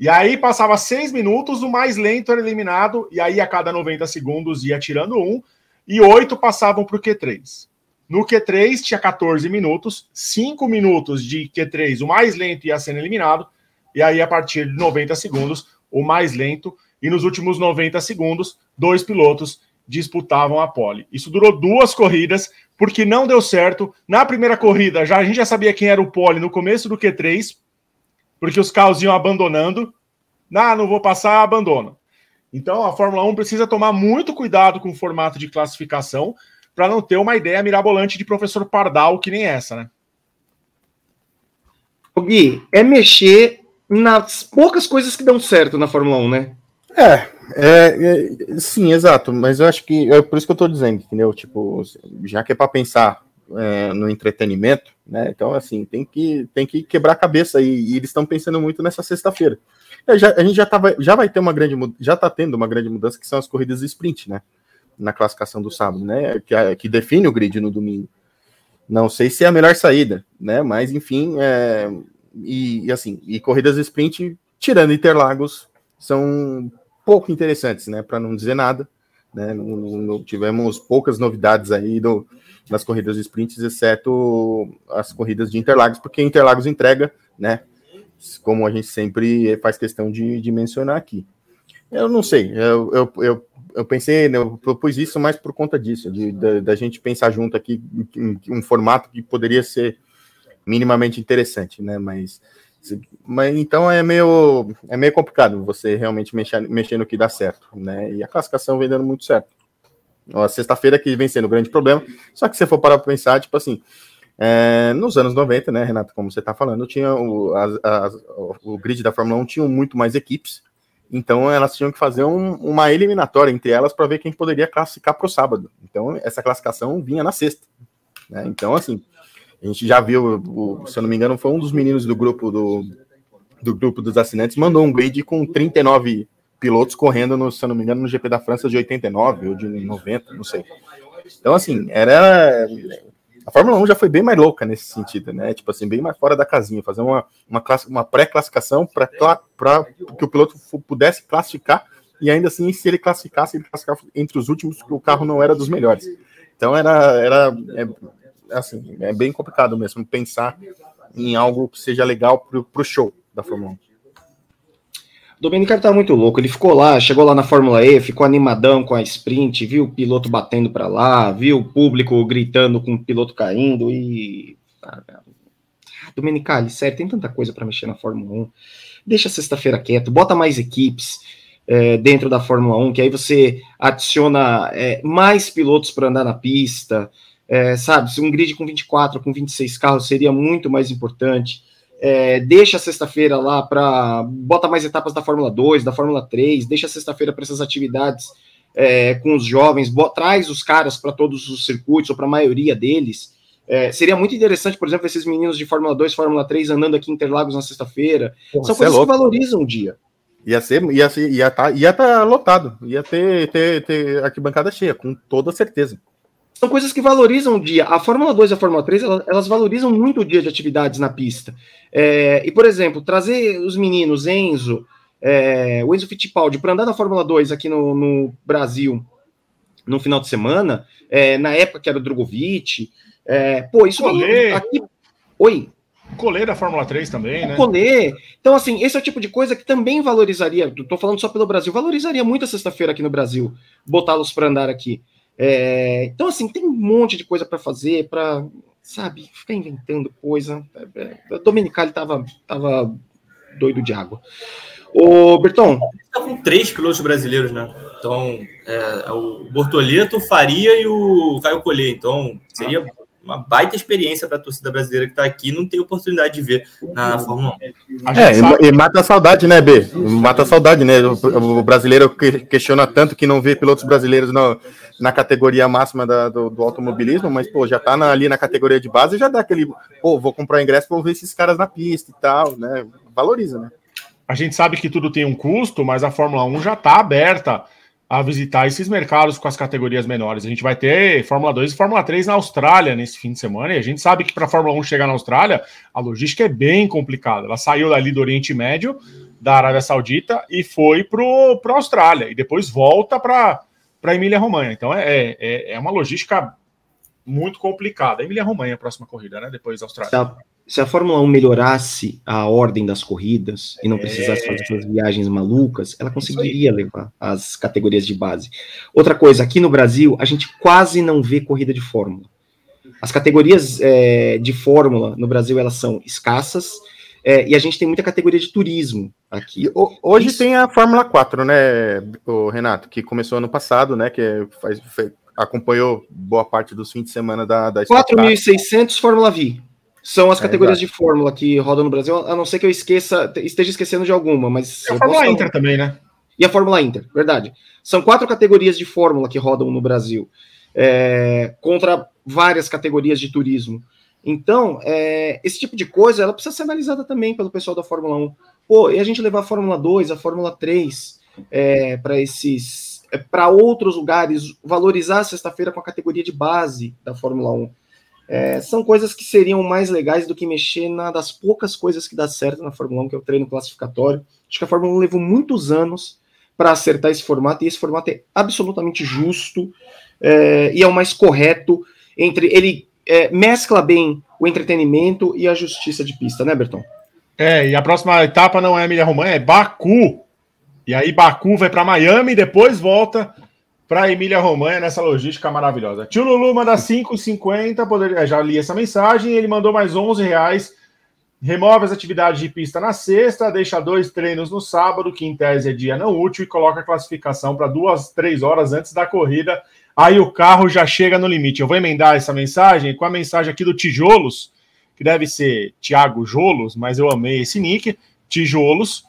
E aí passava seis minutos, o mais lento era eliminado, e aí a cada 90 segundos ia tirando um, e oito passavam para o Q3. No Q3 tinha 14 minutos, 5 minutos de Q3, o mais lento ia sendo eliminado, e aí a partir de 90 segundos, o mais lento, e nos últimos 90 segundos, dois pilotos disputavam a pole. Isso durou duas corridas, porque não deu certo. Na primeira corrida, já a gente já sabia quem era o pole no começo do Q3, porque os carros iam abandonando. Ah, não vou passar, abandono. Então a Fórmula 1 precisa tomar muito cuidado com o formato de classificação, para não ter uma ideia mirabolante de professor Pardal que nem essa, né? O Gui, é mexer nas poucas coisas que dão certo na Fórmula 1, né? É, é, é sim, exato. Mas eu acho que é por isso que eu tô dizendo, entendeu? Tipo, já que é para pensar é, no entretenimento, né? Então, assim, tem que, tem que quebrar a cabeça e, e eles estão pensando muito nessa sexta-feira. É, a gente já, tava, já vai ter uma grande, já tá tendo uma grande mudança que são as corridas de sprint, né? na classificação do sábado, né? Que, que define o grid no domingo. Não sei se é a melhor saída, né? Mas enfim, é, e, e, assim, e corridas de sprint, tirando Interlagos, são pouco interessantes, né? Para não dizer nada, né? Não, não, tivemos poucas novidades aí do, nas corridas de sprints, exceto as corridas de Interlagos, porque Interlagos entrega, né? Como a gente sempre faz questão de, de mencionar aqui. Eu não sei, eu, eu, eu eu pensei, né, eu propus isso mais por conta disso, de, da, gente pensar junto aqui um formato que poderia ser minimamente interessante, né? Mas, mas então é meio, é meio complicado você realmente mexer, mexer no que dá certo, né? E a classificação vem dando muito certo. A sexta-feira que vem sendo o grande problema, só que se for parar para pensar, tipo assim, é, nos anos 90, né, Renato, como você está falando, tinha o, o grid da Fórmula 1 tinha muito mais equipes, então elas tinham que fazer um, uma eliminatória entre elas para ver quem poderia classificar para o sábado. Então essa classificação vinha na sexta. Né? Então, assim, a gente já viu, o, se eu não me engano, foi um dos meninos do grupo do, do grupo dos assinantes, mandou um grid com 39 pilotos correndo, no, se eu não me engano, no GP da França de 89 ou de 90, não sei. Então, assim, era. A Fórmula 1 já foi bem mais louca nesse sentido, né? Tipo assim, bem mais fora da casinha, fazer uma, uma, uma pré-classificação para que o piloto pudesse classificar e ainda assim, se ele classificasse, ele classificava entre os últimos, o carro não era dos melhores. Então era, era é, assim, é bem complicado mesmo pensar em algo que seja legal para o show da Fórmula 1. O Domenicali tá muito louco. Ele ficou lá, chegou lá na Fórmula E, ficou animadão com a sprint, viu o piloto batendo para lá, viu o público gritando com o piloto caindo e. Domenicali, sério, tem tanta coisa para mexer na Fórmula 1. Deixa sexta-feira quieto, bota mais equipes é, dentro da Fórmula 1, que aí você adiciona é, mais pilotos para andar na pista. É, sabe, se um grid com 24, com 26 carros seria muito mais importante é, deixa a sexta-feira lá para. Bota mais etapas da Fórmula 2, da Fórmula 3, deixa a sexta-feira para essas atividades é, com os jovens, bota, traz os caras para todos os circuitos, ou para a maioria deles. É, seria muito interessante, por exemplo, esses meninos de Fórmula 2, Fórmula 3 andando aqui em Interlagos na sexta-feira. São é coisas que valorizam o dia. Ia ser, ia ser, ia tá, ia tá lotado, ia ter, ter, ter arquibancada cheia, com toda certeza são coisas que valorizam o dia. A Fórmula 2 e a Fórmula 3, elas, valorizam muito o dia de atividades na pista. É, e, por exemplo, trazer os meninos, Enzo, é, o Enzo Fittipaldi, para andar na Fórmula 2 aqui no, no Brasil no final de semana, é, na época que era o Drogovic, é, pô, isso Colê. aqui. Oi. Colê da Fórmula 3 também, né? Colê. Então, assim, esse é o tipo de coisa que também valorizaria, estou falando só pelo Brasil, valorizaria muito a sexta-feira aqui no Brasil, botá-los para andar aqui. É, então, assim, tem um monte de coisa para fazer, para, sabe, ficar inventando coisa. É, é, o Domenicali tava, tava doido de água. Ô, Berton. Está com três pilotos brasileiros, né? Então, é, é, o Bortoleto, o Faria e o Caio Collet. Então, seria uma baita experiência para a torcida brasileira que está aqui não tem oportunidade de ver na Fórmula 1. É, e mata a saudade, né, B? Mata a saudade, né? O, o brasileiro questiona tanto que não vê pilotos brasileiros no, na categoria máxima da, do, do, automobilismo, mas, pô, já tá na, ali na categoria de base já dá aquele, pô, vou comprar ingresso para ver esses caras na pista e tal, né? Valoriza, né? A gente sabe que tudo tem um custo, mas a Fórmula 1 já está aberta a visitar esses mercados com as categorias menores. A gente vai ter Fórmula 2 e Fórmula 3 na Austrália nesse fim de semana, e a gente sabe que para a Fórmula 1 chegar na Austrália, a logística é bem complicada. Ela saiu dali do Oriente Médio, da Arábia Saudita, e foi para a Austrália, e depois volta para a Emília-Romanha. Então é, é, é uma logística muito complicada. Emília-Romanha, a próxima corrida, né? Depois da Austrália se a Fórmula 1 melhorasse a ordem das corridas e não precisasse fazer essas viagens malucas, ela conseguiria levar as categorias de base. Outra coisa, aqui no Brasil, a gente quase não vê corrida de Fórmula. As categorias é, de Fórmula no Brasil, elas são escassas, é, e a gente tem muita categoria de turismo aqui. Hoje Isso. tem a Fórmula 4, né, Renato, que começou ano passado, né, que faz, acompanhou boa parte dos fins de semana da, da 4.600 Fórmula V. São as é, categorias de Fórmula que rodam no Brasil, a não ser que eu esqueça, esteja esquecendo de alguma, mas. E a Fórmula Inter também, né? E a Fórmula Inter, verdade. São quatro categorias de Fórmula que rodam no Brasil, é, contra várias categorias de turismo. Então, é, esse tipo de coisa ela precisa ser analisada também pelo pessoal da Fórmula 1. Pô, e a gente levar a Fórmula 2, a Fórmula 3 é, para esses. É, para outros lugares, valorizar a sexta-feira com a categoria de base da Fórmula 1. É, são coisas que seriam mais legais do que mexer na das poucas coisas que dá certo na Fórmula 1, que é o treino classificatório. Acho que a Fórmula 1 levou muitos anos para acertar esse formato, e esse formato é absolutamente justo é, e é o mais correto entre. Ele é, mescla bem o entretenimento e a justiça de pista, né, Berton? É, e a próxima etapa não é Emília Romagna, é Baku. E aí Baku vai para Miami e depois volta para Emília Romanha nessa logística maravilhosa. Tio Lulu manda 5,50, poder... já li essa mensagem, ele mandou mais 11 reais. Remove as atividades de pista na sexta, deixa dois treinos no sábado, que em tese é dia não útil, e coloca a classificação para duas, três horas antes da corrida. Aí o carro já chega no limite. Eu vou emendar essa mensagem com a mensagem aqui do Tijolos, que deve ser Thiago Jolos, mas eu amei esse nick. Tijolos.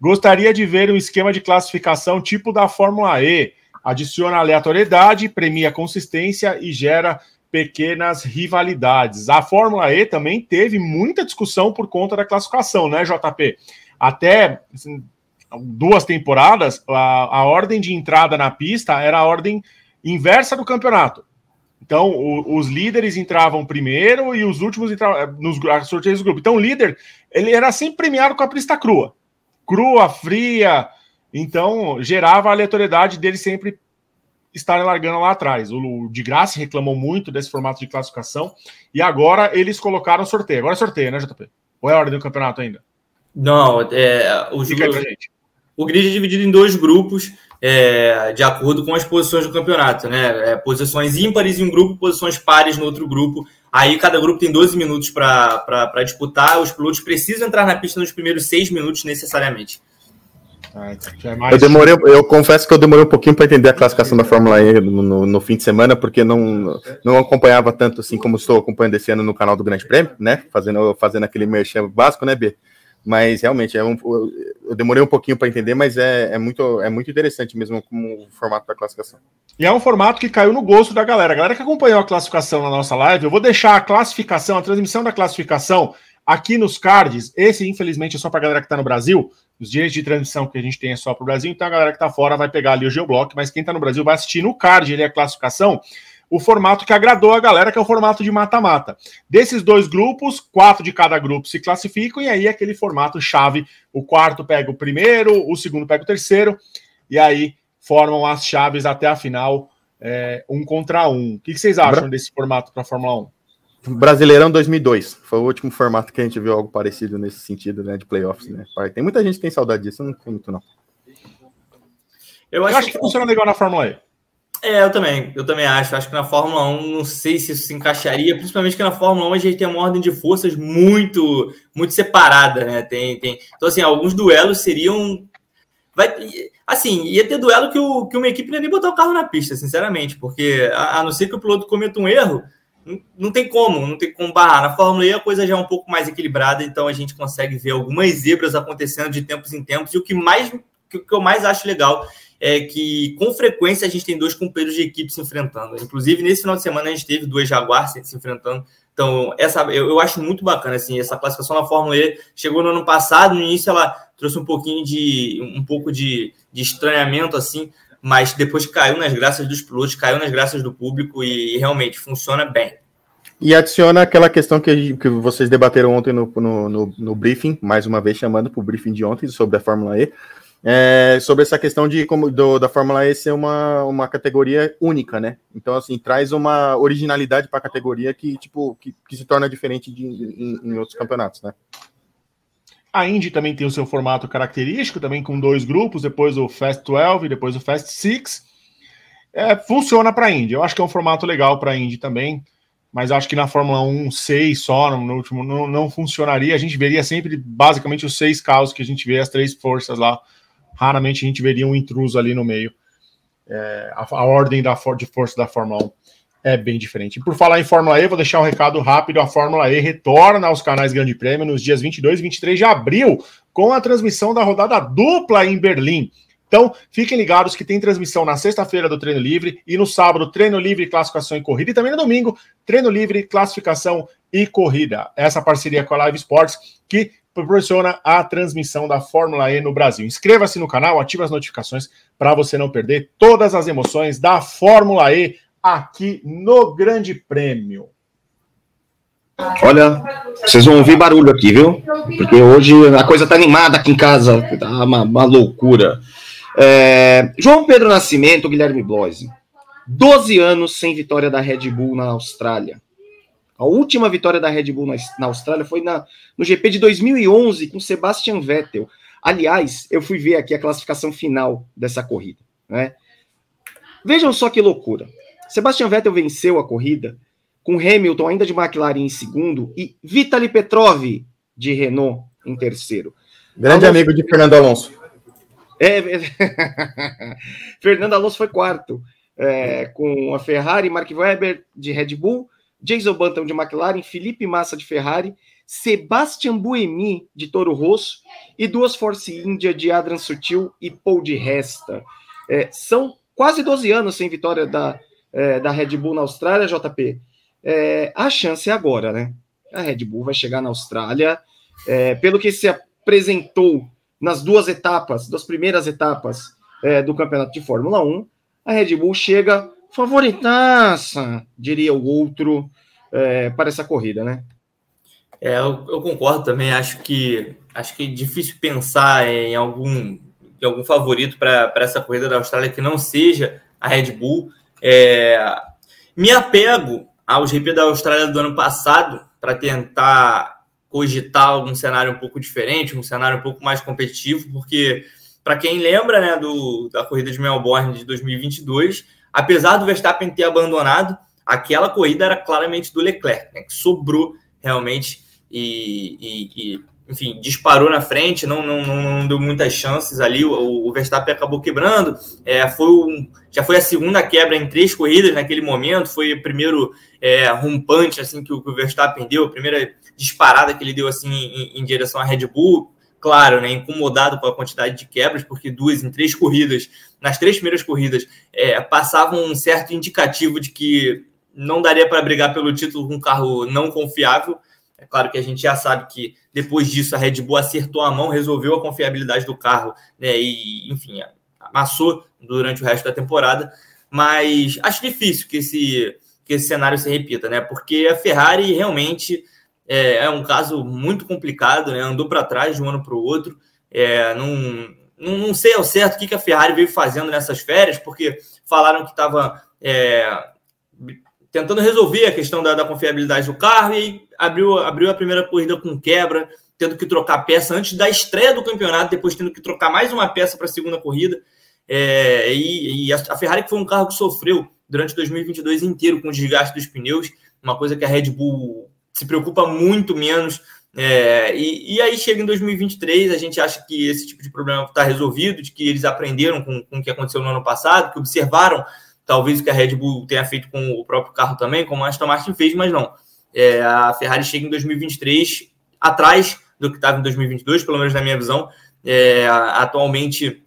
Gostaria de ver um esquema de classificação tipo da Fórmula E adiciona aleatoriedade, premia consistência e gera pequenas rivalidades. A Fórmula E também teve muita discussão por conta da classificação, né, JP? Até assim, duas temporadas, a, a ordem de entrada na pista era a ordem inversa do campeonato. Então, o, os líderes entravam primeiro e os últimos entravam eh, nos sorteios do grupo. Então, o líder, ele era sempre premiado com a pista crua. Crua, fria. Então, gerava a aleatoriedade dele sempre estarem largando lá atrás. O de Graça reclamou muito desse formato de classificação e agora eles colocaram sorteio. Agora é sorteio, né, JP? Ou é a ordem do campeonato ainda? Não, é, o, Fica o grid é dividido em dois grupos é, de acordo com as posições do campeonato, né? É, posições ímpares em um grupo, posições pares no outro grupo. Aí cada grupo tem 12 minutos para disputar. Os pilotos precisam entrar na pista nos primeiros seis minutos necessariamente. Ah, então é. Eu demorei, eu confesso que eu demorei um pouquinho para entender a classificação da Fórmula E no, no, no, fim de semana, porque não, não acompanhava tanto assim como estou acompanhando esse ano no canal do Grande Prêmio, né? Fazendo, fazendo aquele merchan básico, né, B? Mas realmente é um, eu demorei um pouquinho para entender, mas é, é, muito, é muito interessante mesmo como o formato da classificação. E é um formato que caiu no gosto da galera. A galera que acompanhou a classificação na nossa live, eu vou deixar a classificação, a transmissão da classificação aqui nos cards. Esse, infelizmente, é só para a galera que está no Brasil. Os direitos de transmissão que a gente tem é só para o Brasil, então a galera que está fora vai pegar ali o Geoblock, mas quem está no Brasil vai assistir no card, é a classificação o formato que agradou a galera, que é o formato de mata-mata. Desses dois grupos, quatro de cada grupo se classificam, e aí é aquele formato chave: o quarto pega o primeiro, o segundo pega o terceiro, e aí formam as chaves até a final, é, um contra um. O que, vocês acham desse formato para a Fórmula 1? Brasileirão 2002 foi o último formato que a gente viu algo parecido nesse sentido, né, de playoffs, né? Tem muita gente que tem saudade disso, não foi muito não. Eu acho, Eu acho que, que funciona legal na Fórmula E. É, eu também, eu também acho. Acho que na Fórmula 1 não sei se isso se encaixaria, principalmente que na Fórmula 1 a gente tem uma ordem de forças muito muito separada, né? Tem, tem... Então, assim, alguns duelos seriam. Vai... Assim, ia ter duelo que, o, que uma equipe não ia nem botar o carro na pista, sinceramente, porque a, a não ser que o piloto cometa um erro, não, tem como, não tem como barrar. Na Fórmula E a coisa já é um pouco mais equilibrada, então a gente consegue ver algumas zebras acontecendo de tempos em tempos, e o que mais o que eu mais acho legal é que com frequência a gente tem dois companheiros de equipe se enfrentando. Inclusive, nesse final de semana a gente teve dois Jaguars se enfrentando. Então, essa eu, eu acho muito bacana assim, essa classificação na Fórmula E. Chegou no ano passado, no início ela trouxe um pouquinho de um pouco de, de estranhamento assim, mas depois caiu nas graças dos pilotos, caiu nas graças do público e, e realmente funciona bem. E adiciona aquela questão que, que vocês debateram ontem no, no, no, no briefing, mais uma vez chamando para o briefing de ontem sobre a Fórmula E, é, sobre essa questão de como do, da Fórmula E ser uma, uma categoria única, né? Então, assim, traz uma originalidade para a categoria que, tipo, que, que, se torna diferente de, em, em, outros campeonatos, né? A Indy também tem o seu formato característico, também com dois grupos, depois o Fast 12 depois o Fast 6. É, funciona para a Indy. Eu acho que é um formato legal para a Indy também, mas acho que na Fórmula 1, seis só, no, último, não, não funcionaria. A gente veria sempre, basicamente, os seis carros que a gente vê, as três forças lá raramente a gente veria um intruso ali no meio. É, a, a, ordem da de força da Fórmula 1 é bem diferente. Por falar em Fórmula E, vou deixar um recado rápido: a Fórmula E retorna aos canais Grande Prêmio nos dias 22 e 23 de abril, com a transmissão da rodada dupla em Berlim. Então, fiquem ligados que tem transmissão na sexta-feira do treino livre e no sábado, treino livre, classificação e corrida, e também no domingo, treino livre, classificação e corrida. Essa parceria com a Live Sports, que proporciona a transmissão da Fórmula E no Brasil. Inscreva-se no canal, ative as notificações para você não perder todas as emoções da Fórmula E aqui no Grande Prêmio. Olha, vocês vão ouvir barulho aqui, viu? Porque hoje a coisa tá animada aqui em casa, tá uma, uma loucura. É, João Pedro Nascimento, Guilherme Bloise. 12 anos sem vitória da Red Bull na Austrália. A última vitória da Red Bull na, na Austrália foi na, no GP de 2011 com Sebastian Vettel. Aliás, eu fui ver aqui a classificação final dessa corrida. Né? Vejam só que loucura. Sebastian Vettel venceu a corrida com Hamilton ainda de McLaren em segundo e Vitaly Petrov de Renault em terceiro. Grande Alonso... amigo de Fernando Alonso. É, é... Fernando Alonso foi quarto, é, com a Ferrari, Mark Webber de Red Bull, Jason Button de McLaren, Felipe Massa de Ferrari, Sebastian Buemi de Toro Rosso e duas Force India de Adrian Sutil e Paul de Resta. É, são quase 12 anos sem vitória da, é, da Red Bull na Austrália, JP. É, a chance é agora, né? A Red Bull vai chegar na Austrália. É, pelo que se apresentou nas duas etapas, das primeiras etapas é, do campeonato de Fórmula 1, a Red Bull chega favoritaça, diria o outro, é, para essa corrida, né? É, eu, eu, concordo também. Acho que acho que é difícil pensar em algum, em algum favorito para essa corrida da Austrália que não seja a Red Bull. É, me apego ao GP da Austrália do ano passado para tentar cogitar algum cenário um pouco diferente, um cenário um pouco mais competitivo, porque para quem lembra né, do, da corrida de Melbourne de 2022, apesar do Verstappen ter abandonado, aquela corrida era claramente do Leclerc, né, que sobrou realmente e, e, e, enfim, disparou na frente, não, não, não, deu muitas chances ali, o, o Verstappen acabou quebrando, é, foi um, já foi a segunda quebra em três corridas naquele momento, foi o primeiro é, rompante assim, que o, que o Verstappen deu, a primeira disparada que ele deu assim em, em direção à Red Bull, claro, né, incomodado com a quantidade de quebras, porque duas em três corridas, nas três primeiras corridas, é, passavam um certo indicativo de que não daria para brigar pelo título com um carro não confiável. É claro que a gente já sabe que depois disso a Red Bull acertou a mão, resolveu a confiabilidade do carro, né, e enfim, amassou durante o resto da temporada. Mas acho difícil que esse, que esse cenário se repita, né? Porque a Ferrari realmente é, é um caso muito complicado, né? Andou para trás de um ano para o outro. É, não, não, sei ao certo o que, que a Ferrari veio fazendo nessas férias, porque falaram que estava é, tentando resolver a questão da, da, confiabilidade do carro e abriu, abriu a primeira corrida com quebra, tendo que trocar peça antes da estreia do campeonato, depois tendo que trocar mais uma peça para a segunda corrida. É, e, e a, Ferrari que foi um carro que sofreu durante 2022 inteiro com o desgaste dos pneus, uma coisa que a Red Bull se preocupa muito menos. É, e, e, aí chega em 2023, a gente acha que esse tipo de problema está resolvido, de que eles aprenderam com, com o que aconteceu no ano passado, que observaram talvez o que a Red Bull tenha feito com o próprio carro também, como a Aston Martin fez, mas não. É, a Ferrari chega em 2023 atrás do que estava em 2022, pelo menos na minha visão. É, atualmente,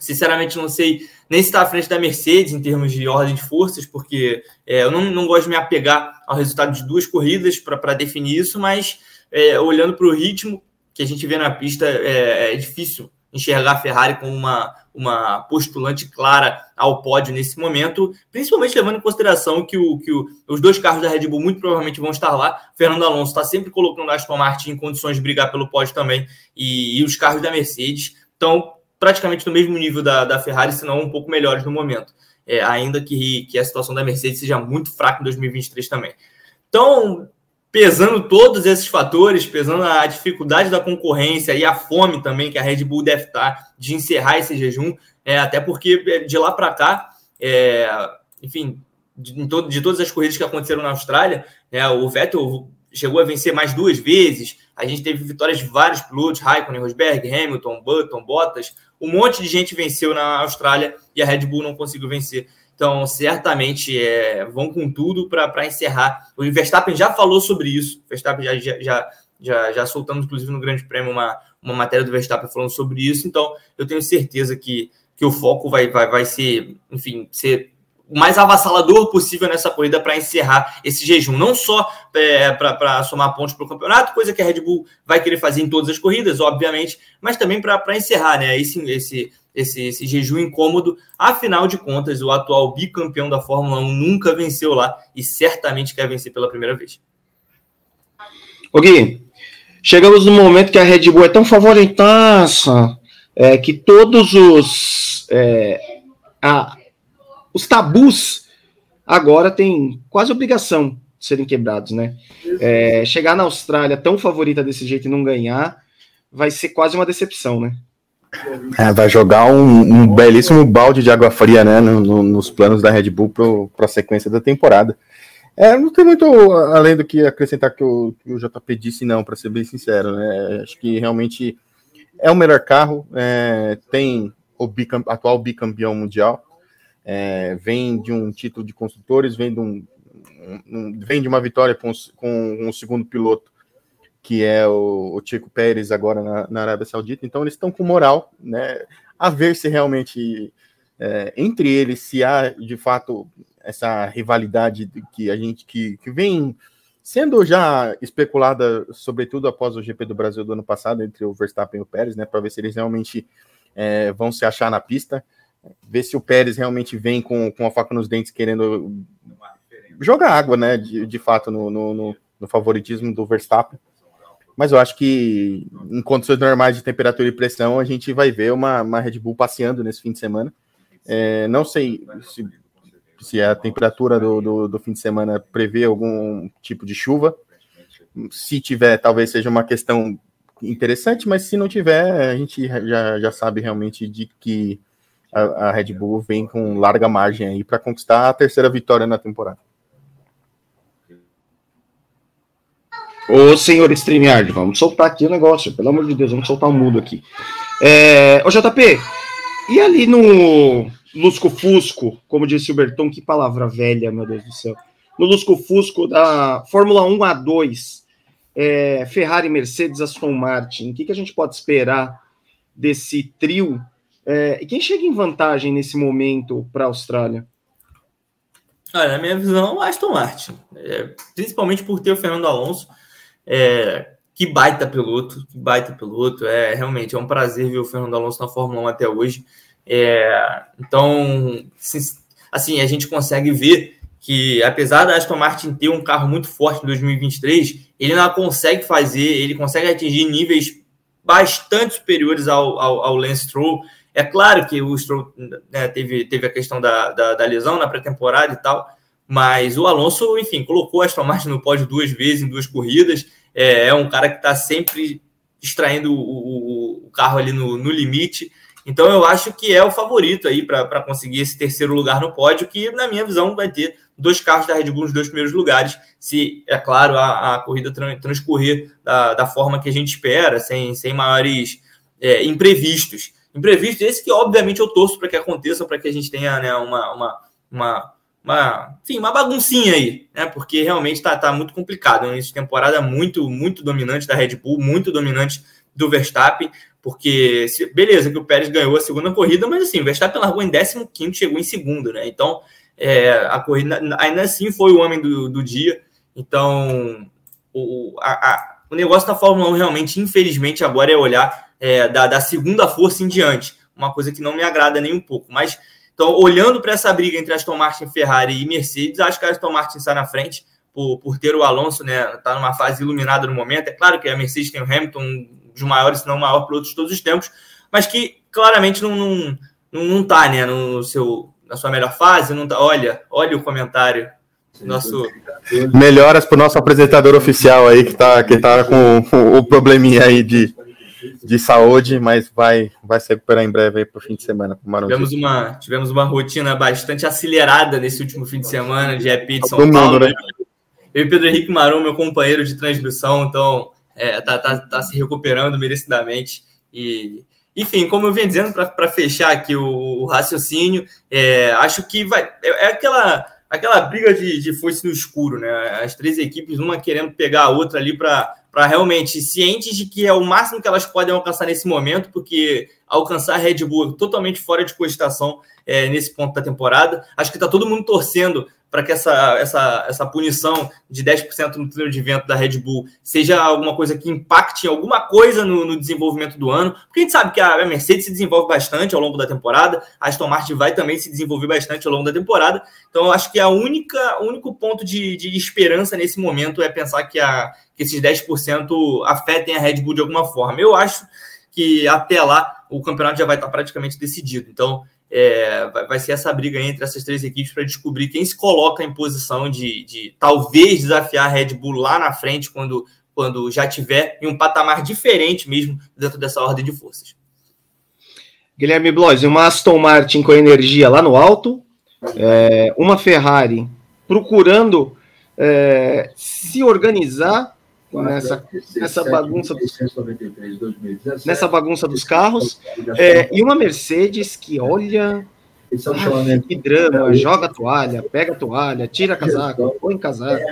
sinceramente, não sei nem se está à frente da Mercedes em termos de ordem de forças, porque é, eu não, não gosto de me apegar ao resultado de duas corridas para definir isso, mas é, olhando para o ritmo que a gente vê na pista, é, é, difícil enxergar a Ferrari como uma, uma postulante clara ao pódio nesse momento, principalmente levando em consideração que, o, que o, os dois carros da Red Bull muito provavelmente vão estar lá. Fernando Alonso está sempre colocando a Aston Martin em condições de brigar pelo pódio também, e, e os carros da Mercedes estão praticamente no mesmo nível da, da Ferrari, se não um pouco melhores no momento. É, ainda que, que a situação da Mercedes seja muito fraca em 2023 também. Então, pesando todos esses fatores, pesando a dificuldade da concorrência e a fome também que a Red Bull deve estar de encerrar esse jejum, é, até porque é, de lá para cá, é, enfim, de, de, todas as corridas que aconteceram na Austrália, é, o Vettel chegou a vencer mais duas vezes, a gente teve vitórias de vários pilotos, Raikkonen, Rosberg, Hamilton, Button, Bottas, um monte de gente venceu na Austrália e a Red Bull não conseguiu vencer. Então, certamente é, vão com tudo para encerrar. O Verstappen já falou sobre isso. O Verstappen já, já, já, já soltamos, inclusive, no Grande Prêmio, uma, uma matéria do Verstappen falando sobre isso. Então, eu tenho certeza que, que o foco vai, vai, vai ser, enfim, ser o mais avassalador possível nessa corrida para encerrar esse jejum. Não só é, para somar pontos para o campeonato, coisa que a Red Bull vai querer fazer em todas as corridas, obviamente, mas também para encerrar né, esse, esse, esse, esse jejum incômodo. Afinal de contas, o atual bicampeão da Fórmula 1 nunca venceu lá e certamente quer vencer pela primeira vez. O Gui, chegamos no momento que a Red Bull é tão favoritaça é, que todos os. É, a, os tabus agora têm quase obrigação de serem quebrados, né? É, chegar na Austrália tão favorita desse jeito e não ganhar vai ser quase uma decepção, né? É, vai jogar um, um, belíssimo balde de água fria, né, no, no, nos planos da Red Bull para a sequência da temporada. É, não tem muito além do que acrescentar que o, que o JP disse, não, para ser bem sincero. Né? Acho que realmente é o melhor carro, é, tem o bicam, atual bicampeão mundial, é, vem de um título de construtores, vem de, um, um vem de uma vitória com, com um segundo piloto, que é o, o Chico Pérez, agora na, na, Arábia Saudita. Então, eles estão com moral, né? A ver se realmente é, entre eles se há de fato essa rivalidade que a gente que, que vem sendo já especulada, sobretudo após o GP do Brasil do ano passado, entre o Verstappen e o Pérez, né, para ver se eles realmente é, vão se achar na pista, ver se o Pérez realmente vem com, com a faca nos dentes querendo jogar água, né, de, de fato, no, no, no favoritismo do Verstappen. Mas eu acho que em condições normais de temperatura e pressão, a gente vai ver uma, uma Red Bull passeando nesse fim de semana. É, não sei se se a temperatura do, do, do, fim de semana prevê algum tipo de chuva. Se tiver, talvez seja uma questão interessante, mas se não tiver, a gente já, já sabe realmente de que a, a Red Bull vem com larga margem aí para conquistar a terceira vitória na temporada. Ô senhor StreamYard, vamos soltar aqui o negócio, pelo amor de Deus, vamos soltar o mudo aqui. É, ô JP, e ali no, Lusco Fusco, como disse o Berton, que palavra velha, meu Deus do céu. No Lusco Fusco da Fórmula 1 a 2, é, Ferrari, Mercedes, Aston Martin, o que, que a gente pode esperar desse trio? É, e quem chega em vantagem nesse momento para a Austrália? Olha, na minha visão, Aston Martin. É, principalmente por ter o Fernando Alonso. É, que baita piloto, que baita piloto. É realmente é um prazer ver o Fernando Alonso na Fórmula 1 até hoje. É, então, assim, a gente consegue ver que, apesar da Aston Martin ter um carro muito forte em 2023, ele não consegue fazer, ele consegue atingir níveis bastante superiores ao, ao, ao Lance Stroll. É claro que o Stroll né, teve, teve a questão da, da, da lesão na pré-temporada e tal, mas o Alonso, enfim, colocou a Aston Martin no pódio duas vezes em duas corridas. É, é um cara que está sempre extraindo o, o, o, carro ali no, no limite. Então eu acho que é o favorito aí para conseguir esse terceiro lugar no pódio, que na minha visão vai ter dois carros da Red Bull nos dois primeiros lugares, se, é claro, a, a corrida transcorrer da, da, forma que a gente espera, sem, sem maiores é, imprevistos. Imprevistos esse que, obviamente, eu torço para que aconteça, para que a gente tenha né, uma, uma, uma, uma, enfim, uma baguncinha aí, né? Porque realmente está tá muito complicado. Né? Essa temporada muito, muito dominante da Red Bull, muito dominante do Verstappen. Porque, beleza, que o Pérez ganhou a segunda corrida, mas assim, o Verstappen largou em 15, chegou em segundo, né? Então, é, a corrida ainda assim foi o homem do, do dia. Então, o, a, a, o negócio da Fórmula 1 realmente, infelizmente, agora é olhar é, da, da segunda força em diante. Uma coisa que não me agrada nem um pouco. Mas, então, olhando para essa briga entre Aston Martin, Ferrari e Mercedes, acho que a Aston Martin está na frente por, por ter o Alonso, né? Está numa fase iluminada no momento. É claro que a Mercedes tem o Hamilton, dos maiores, se não o maior piloto de todos os tempos, mas que claramente não, não, não, não tá, né, no seu, na sua melhor fase, não tá, olha, olha o comentário nosso... Melhoras para o nosso apresentador oficial aí, que está que tá com o probleminha aí de, de saúde, mas vai, vai se recuperar em breve aí para o fim de semana. Tivemos uma, tivemos uma rotina bastante acelerada nesse último fim de semana de EP de São Todo Paulo. Mundo, né? Eu e Pedro Henrique Marum, meu companheiro de transmissão, então é, tá, tá, tá se recuperando merecidamente. E, enfim, como eu venho dizendo, para fechar aqui o, o raciocínio, é, acho que vai. É, é, aquela, aquela briga de, de foice no escuro, né? As três equipes, uma querendo pegar a outra ali para realmente cientes de que é o máximo que elas podem alcançar nesse momento, porque alcançar a Red Bull totalmente fora de cogitação é, nesse ponto da temporada. Acho que está todo mundo torcendo para que essa, essa, essa punição de 10% no treino de vento da Red Bull seja alguma coisa que impacte em alguma coisa no, no, desenvolvimento do ano, porque a gente sabe que a Mercedes se desenvolve bastante ao longo da temporada, a Aston Martin vai também se desenvolver bastante ao longo da temporada, então eu acho que a única, o único ponto de, de esperança nesse momento é pensar que, a, que esses 10% afetem a Red Bull de alguma forma. Eu acho que até lá o campeonato já vai estar praticamente decidido, então é, vai, ser essa briga entre essas três equipes para descobrir quem se coloca em posição de, de, talvez desafiar a Red Bull lá na frente, quando, quando já tiver em um patamar diferente mesmo dentro dessa ordem de forças. Guilherme Blois, uma Aston Martin com energia lá no alto, é, uma Ferrari procurando é, se organizar nessa, nessa bagunça dos, nessa bagunça dos carros é, e uma Mercedes que olha ah, que drama, joga a toalha, pega a toalha, tira a casaca, põe casaco.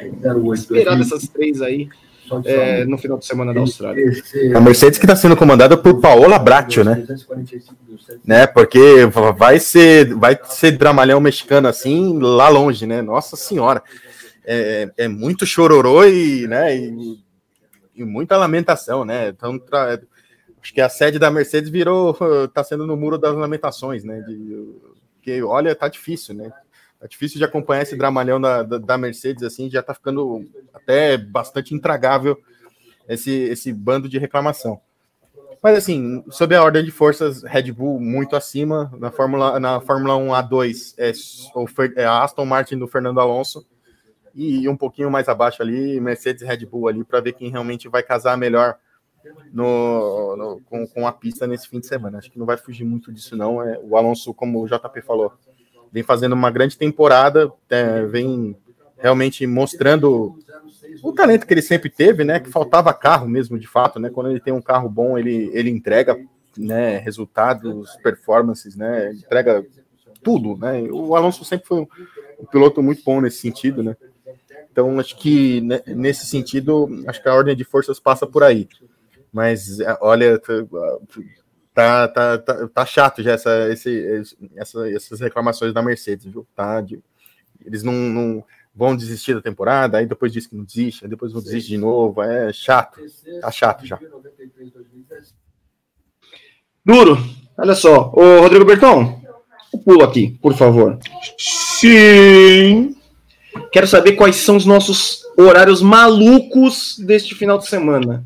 Esperar dessas três aí é, no final de semana da Austrália. A Mercedes que está sendo comandada por Paola Bracho, né? né? Porque vai ser, vai ser dramalhão mexicano assim lá longe, né? Nossa senhora. é, é muito chororô e, né, e, e muita lamentação, né? Então, tra... acho que a sede da Mercedes virou, tá sendo no muro das lamentações, né? De, que olha, tá difícil, né? Tá difícil de acompanhar esse dramalhão da, da, Mercedes, assim, já tá ficando até bastante intragável esse, esse bando de reclamação. Mas assim, sob a ordem de forças, Red Bull muito acima. Na Fórmula, na Fórmula 1 A2 é, é a Aston Martin do Fernando Alonso. E um pouquinho mais abaixo ali, Mercedes e Red Bull ali, para ver quem realmente vai casar melhor no, no, com, com a pista nesse fim de semana. Acho que não vai fugir muito disso, não. É, o Alonso, como o JP falou, vem fazendo uma grande temporada, é, vem realmente mostrando o talento que ele sempre teve, né? Que faltava carro mesmo, de fato, né? Quando ele tem um carro bom, ele, ele entrega né, resultados, performances, né? Entrega tudo, né? O Alonso sempre foi um, um piloto muito bom nesse sentido, né? Então, acho que né, nesse sentido, acho que a ordem de forças passa por aí. Mas, é, olha, tá, tá, tá, tá chato já essa, esse, essa, essas reclamações da Mercedes, viu? Tá, de, eles não, não vão desistir da temporada, aí depois diz que não desiste, aí depois vão desistir de novo. É chato, tá chato já. Duro, olha só. Ô, Rodrigo Berton, o pulo aqui, por favor. Sim. Quero saber quais são os nossos horários malucos deste final de semana.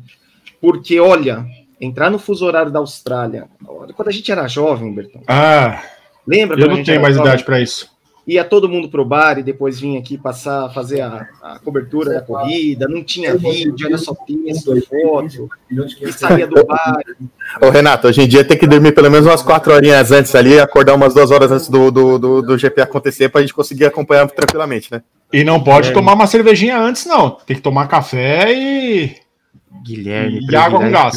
Porque, olha, entrar no fuso horário da Austrália, quando a gente era jovem, Berton. Ah, lembra? Eu não tenho mais jovem? idade para isso ia todo mundo pro bar e depois vinha aqui passar, fazer a, a cobertura da corrida, não tinha vídeo, era só texto, foto, e saía do bar. Ô, Renato, hoje em dia tem que dormir pelo menos umas quatro horinhas antes ali, acordar umas duas horas antes do, do, do, do GP acontecer para a gente conseguir acompanhar tranquilamente, né? E não pode é. tomar uma cervejinha antes, não. Tem que tomar café e. Guilherme, e água com gás.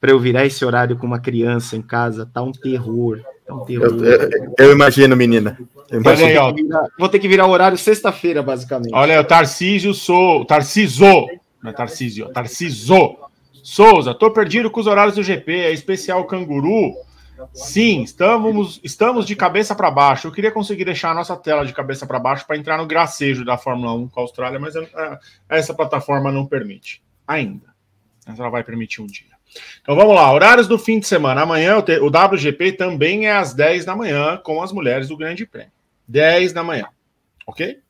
Para eu virar esse horário com uma criança em casa, tá um terror. Eu, eu, eu imagino, menina. Olha aí, ó. Vou ter que virar o horário sexta-feira, basicamente. Olha aí, o Tarcísio sou. Tarciso. Não é Tarcísio, Tarciso. Souza, tô perdido com os horários do GP, é especial canguru. Sim, estamos, estamos de cabeça para baixo. Eu queria conseguir deixar a nossa tela de cabeça para baixo para entrar no gracejo da Fórmula 1 com a Austrália, mas é, essa plataforma não permite ainda. Mas ela vai permitir um dia. Então vamos lá, horários do fim de semana. Amanhã o WGP também é às 10 da manhã com as mulheres do Grande Prêmio. 10 da manhã. Ok?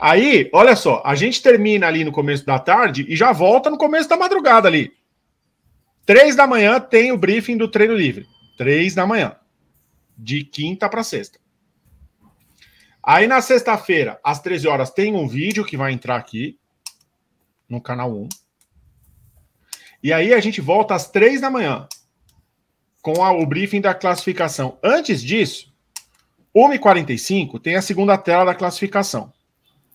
Aí, olha só, a gente termina ali no começo da tarde e já volta no começo da madrugada ali. 3 da manhã tem o briefing do treino livre. 3 da manhã. De quinta para sexta. Aí na sexta-feira, às 13 horas, tem um vídeo que vai entrar aqui no canal 1. E aí a gente volta às 3 da manhã com a, o briefing da classificação. Antes disso, 1h45 tem a segunda tela da classificação.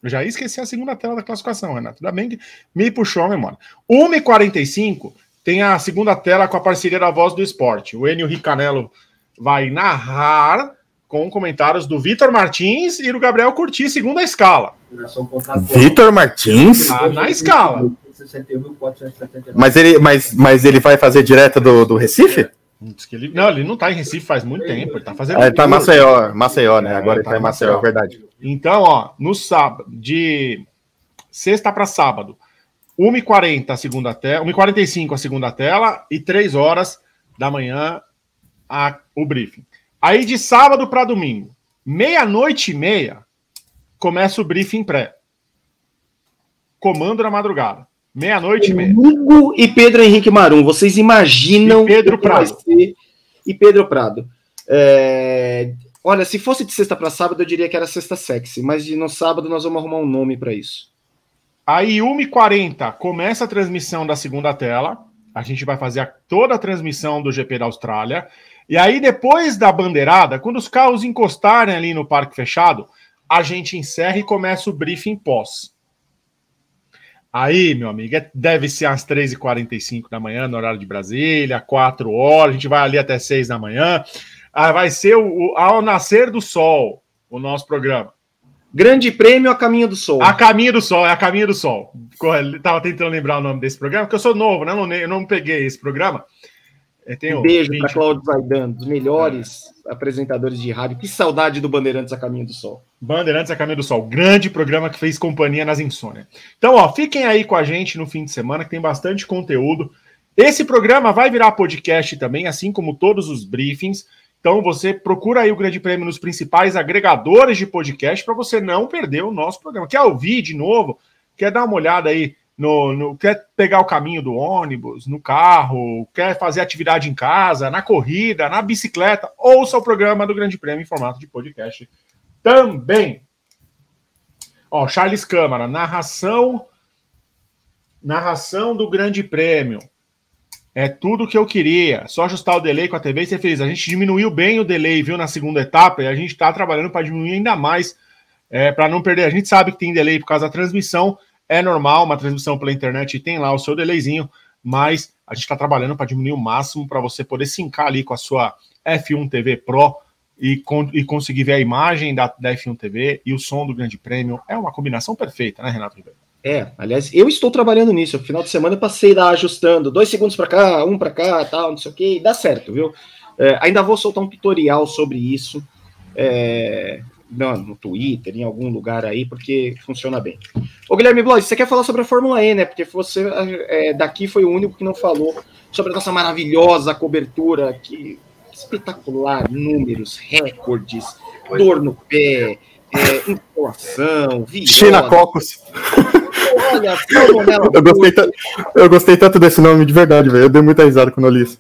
Eu já esqueci a segunda tela da classificação, Renato. Ainda bem que me puxou a memória. 1h45 tem a segunda tela com a parceria da Voz do Esporte. O Enio Ricanello vai narrar com comentários do Vitor Martins e do Gabriel Curti, segundo a escala. Vitor Martins? Tá na escala. Mas ele, mas, mas ele vai fazer direto do, do Recife? Ele, não, ele não tá em Recife faz muito tempo. Ele tá fazendo. Ah, ele tá em Maceió, Maceió, né? É, Agora ele tá, tá em Maceió, Maceió, verdade. Então, ó, no sábado, de sexta para sábado, 1h40 a segunda tela, 1h45 a segunda tela e 3 horas da manhã a, o briefing. Aí de sábado para domingo, meia-noite e meia, começa o briefing pré. Comando na madrugada. Meia-noite meia. Hugo e Pedro Henrique Marum, vocês imaginam. E Pedro Prado. E Pedro Prado. É... Olha, se fosse de sexta para sábado, eu diria que era sexta sexy, mas no sábado nós vamos arrumar um nome para isso. Aí, 1h40, começa a transmissão da segunda tela. A gente vai fazer toda a transmissão do GP da Austrália. E aí, depois da bandeirada, quando os carros encostarem ali no parque fechado, a gente encerra e começa o briefing pós. Aí, meu amigo, é, deve ser às 3h45 da manhã, no horário de Brasília, 4 horas, a gente vai ali até 6 da manhã. Ah, vai ser o, o, ao nascer do sol o nosso programa. Grande Prêmio a Caminho do Sol. A Caminho do Sol, é a Caminho do Sol. Estava tentando lembrar o nome desse programa, porque eu sou novo, né? Eu não, eu não peguei esse programa. Um beijo para Cláudio Zaidan, dos melhores é. apresentadores de rádio. Que saudade do Bandeirantes a Caminho do Sol. Bandeirantes a Caminho do Sol, grande programa que fez companhia nas insônias. Então, ó, fiquem aí com a gente no fim de semana, que tem bastante conteúdo. Esse programa vai virar podcast também, assim como todos os briefings. Então, você procura aí o Grande Prêmio nos principais agregadores de podcast para você não perder o nosso programa. Quer ouvir de novo? Quer dar uma olhada aí no, no, quer pegar o caminho do ônibus, no carro, quer fazer atividade em casa, na corrida, na bicicleta, ouça o programa do Grande Prêmio em formato de podcast também. Ó, Charles Câmara, narração narração do Grande Prêmio. É tudo que eu queria. Só ajustar o delay com a TV e ser feliz. A gente diminuiu bem o delay, viu, na segunda etapa, e a gente está trabalhando para diminuir ainda mais, é, para não perder. A gente sabe que tem delay por causa da transmissão, é normal, uma transmissão pela internet tem lá o seu delayzinho, mas a gente está trabalhando para diminuir o máximo para você poder sincar ali com a sua F1 TV Pro e, con e conseguir ver a imagem da, da F1 TV e o som do Grande Prêmio. É uma combinação perfeita, né, Renato Ribeiro? É, aliás, eu estou trabalhando nisso. No final de semana eu passei lá ajustando, dois segundos para cá, um para cá, tal, não sei o que, e dá certo, viu? É, ainda vou soltar um tutorial sobre isso. É, no, no Twitter, em algum lugar aí, porque funciona bem. Ô Guilherme Blois, você quer falar sobre a Fórmula E, né? Porque você é, daqui foi o único que não falou sobre a nossa maravilhosa cobertura, que espetacular, números, recordes, dor no pé, é, inflação, China Cocos. Olha, eu gostei, eu gostei tanto desse nome de verdade, velho. Eu dei muita risada quando eu li isso.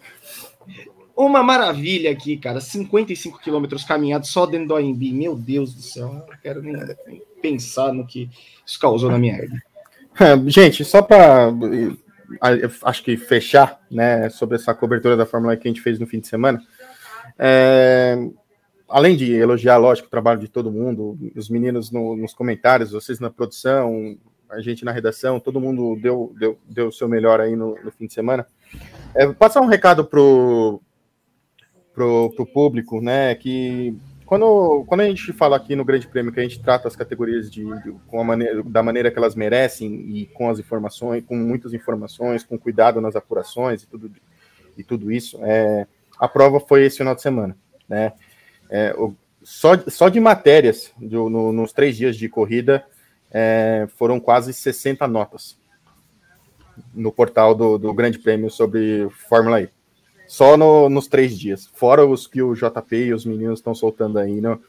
Uma maravilha aqui, cara. 55 quilômetros caminhados só dentro do AMB. Meu Deus do céu. Não quero nem, pensar no que isso causou na minha vida. É, gente, só para acho que fechar, né, sobre essa cobertura da Fórmula E que a gente fez no fim de semana. É, além de elogiar, lógico, o trabalho de todo mundo, os meninos no, nos comentários, vocês na produção, a gente na redação, todo mundo deu deu, deu o seu melhor aí no, no fim de semana. É, passar um recado pro pro, pro público, né? Que quando, quando a gente fala aqui no Grande Prêmio que a gente trata as categorias de, de, com a maneira, da maneira que elas merecem e com as informações, com muitas informações, com cuidado nas apurações e tudo, e tudo isso, é, a prova foi esse final de semana, né? É, o, só, só de matérias no, nos três dias de corrida é, foram quase 60 notas no portal do, do Grande Prêmio sobre Fórmula E. Só no, nos três dias. Fora os que o JP e os meninos estão soltando aí no,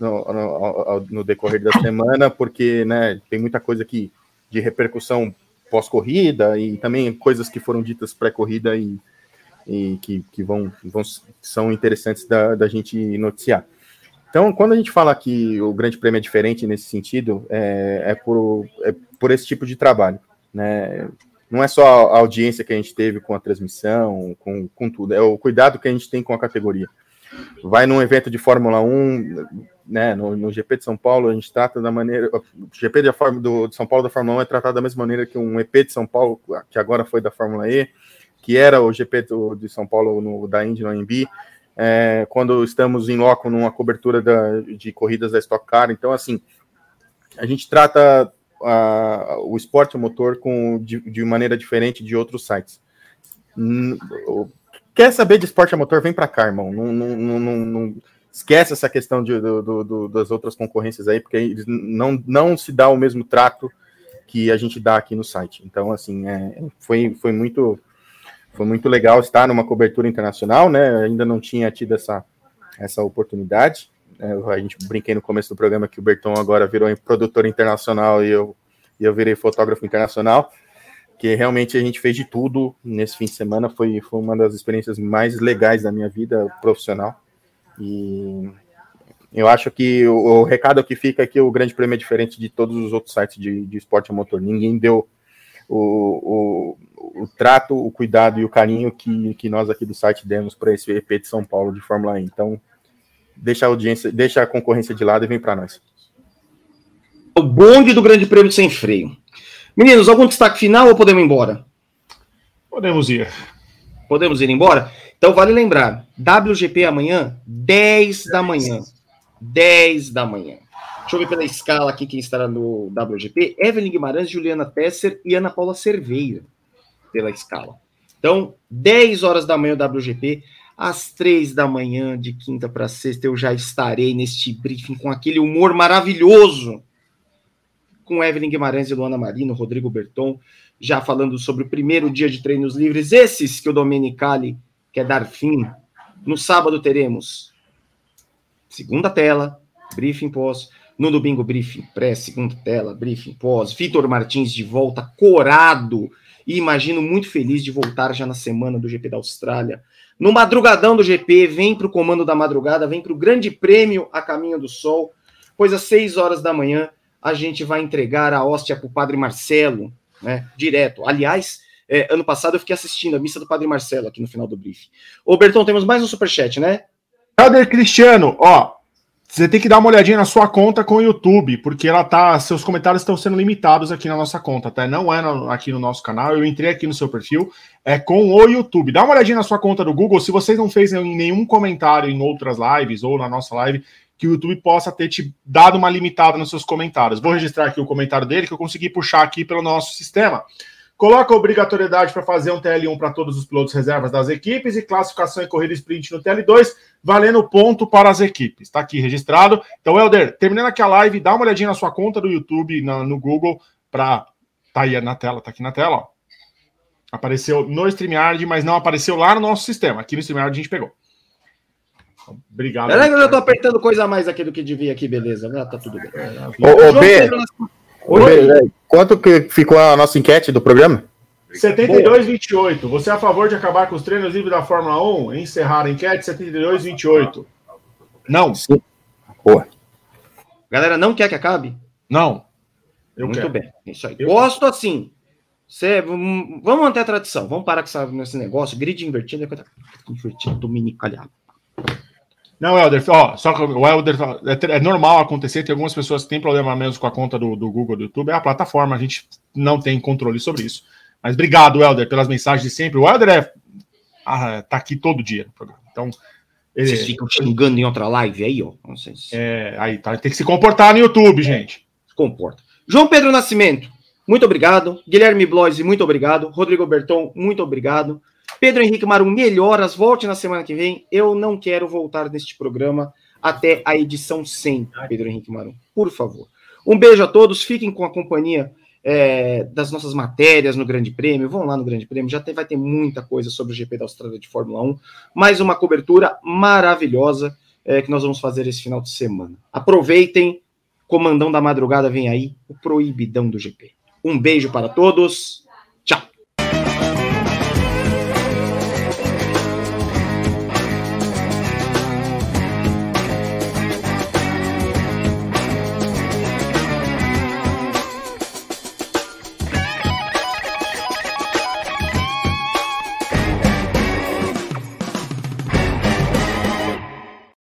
no, no, decorrer da semana, porque né, tem muita coisa aqui de repercussão pós-corrida e também coisas que foram ditas pré-corrida e, e que, que vão, vão são interessantes da, da gente noticiar. Então, quando a gente fala que o Grande Prêmio é diferente nesse sentido, é, é, por, é por esse tipo de trabalho. Né? Não é só a audiência que a gente teve com a transmissão, com, com tudo, é o cuidado que a gente tem com a categoria. Vai num evento de Fórmula 1, né, no, no GP de São Paulo, a gente trata da maneira. O GP de, do, de São Paulo da Fórmula 1 é tratado da mesma maneira que um EP de São Paulo, que agora foi da Fórmula E, que era o GP do, de São Paulo no, da Indy no AMB, é, quando estamos em loco numa cobertura da, de corridas da Stock Car. Então, assim, a gente trata a, o esporte motor com, de, de, maneira diferente de outros sites. Quer saber de esporte a motor? Vem para cá, irmão. Não, não, não, não, esquece essa questão de, do, do, das outras concorrências aí, porque eles não, não se dá o mesmo trato que a gente dá aqui no site. Então, assim, é, foi, foi muito foi muito legal estar numa cobertura internacional, né? Ainda não tinha tido essa, essa oportunidade. É, a gente brinquei no começo do programa que o Berton agora virou produtor internacional e eu, e eu virei fotógrafo internacional, que realmente a gente fez de tudo nesse fim de semana, foi, foi uma das experiências mais legais da minha vida profissional. E eu acho que o, o recado que fica é que o Grande Prêmio é diferente de todos os outros sites de, de esporte a motor. Ninguém deu o, o, o, trato, o cuidado e o carinho que, que nós aqui do site demos para esse EP de São Paulo de Fórmula E. Então, deixa a audiência, deixa a concorrência de lado e vem para nós. O bonde do Grande Prêmio sem freio. Meninos, algum destaque final ou podemos ir embora? Podemos ir. Podemos ir embora? Então vale lembrar, WGP amanhã, 10 da manhã. 10 da manhã. Deixa eu ver pela escala aqui quem estará no WGP. Evelyn Guimarães, Juliana Tesser e Ana Paula Cerveira, pela escala. Então, 10 horas da manhã o WGP, às 3 da manhã, de quinta para sexta, eu já estarei neste briefing com aquele humor maravilhoso com Evelyn Guimarães e Luana Marino, Rodrigo Berton, já falando sobre o primeiro dia de treinos livres, esses que o Domenicali quer dar fim. No sábado teremos segunda tela, briefing pós. No domingo, briefing pré, segunda tela, briefing pós. Vitor Martins de volta, corado. E imagino muito feliz de voltar já na semana do GP da Austrália. No madrugadão do GP, vem para o comando da madrugada, vem para o grande prêmio a caminho do sol, pois às 6 horas da manhã a gente vai entregar a hóstia para o Padre Marcelo, né? Direto. Aliás, é, ano passado eu fiquei assistindo a missa do Padre Marcelo aqui no final do briefing. Ô, Bertão, temos mais um superchat, né? Cadê Cristiano? Ó, você tem que dar uma olhadinha na sua conta com o YouTube, porque ela tá. Seus comentários estão sendo limitados aqui na nossa conta, tá? Não é no, aqui no nosso canal. Eu entrei aqui no seu perfil, é com o YouTube. Dá uma olhadinha na sua conta do Google. Se vocês não fez nenhum comentário em outras lives ou na nossa live, que o YouTube possa ter te dado uma limitada nos seus comentários. Vou registrar aqui o comentário dele, que eu consegui puxar aqui pelo nosso sistema. Coloca a obrigatoriedade para fazer um TL1 para todos os pilotos reservas das equipes e classificação e corrida sprint no TL2, valendo ponto para as equipes. Está aqui registrado. Então, Helder, terminando aqui a live, dá uma olhadinha na sua conta do YouTube, na, no Google, para. Tá aí na tela, tá aqui na tela, ó. Apareceu no StreamYard, mas não apareceu lá no nosso sistema. Aqui no StreamYard a gente pegou. Obrigado. É que eu já tô apertando coisa a mais aqui do que devia aqui, beleza. Ah, tá tudo bem. Ô, ô B, ô, B, quanto que ficou a nossa enquete do programa? 72,28. Você é a favor de acabar com os treinos livres da Fórmula 1? Encerrar a enquete 72,28. Não. Sim. Boa. Galera, não quer que acabe? Não. Eu Muito quero. bem. Isso aí. Eu Gosto assim. Cê, vamos manter a tradição. Vamos parar com esse negócio. Grid invertido é coisa. Invertido, dominicalhado. Não, Helder, ó, só que o Helder é, é, normal acontecer, tem algumas pessoas que têm problema mesmo com a conta do, do Google, do YouTube, é a plataforma, a gente não tem controle sobre isso. Mas obrigado, Helder, pelas mensagens de sempre. O Helder é, ah, tá aqui todo dia no programa. Então, ele, Vocês ficam xingando em outra live aí, ó. Não sei se... É, aí tá, tem que se comportar no YouTube, gente. Se comporta. João Pedro Nascimento, muito obrigado. Guilherme Bloise, muito obrigado. Rodrigo Berton, muito obrigado. Pedro Henrique Marum, melhoras, volte na semana que vem. Eu não quero voltar neste programa até a edição 100, Pedro Henrique Marum, por favor. Um beijo a todos, fiquem com a companhia é, das nossas matérias no Grande Prêmio, vão lá no Grande Prêmio, já tem, vai ter muita coisa sobre o GP da Austrália de Fórmula 1, mais uma cobertura maravilhosa é, que nós vamos fazer esse final de semana. Aproveitem, comandão da madrugada vem aí, o proibidão do GP. Um beijo para todos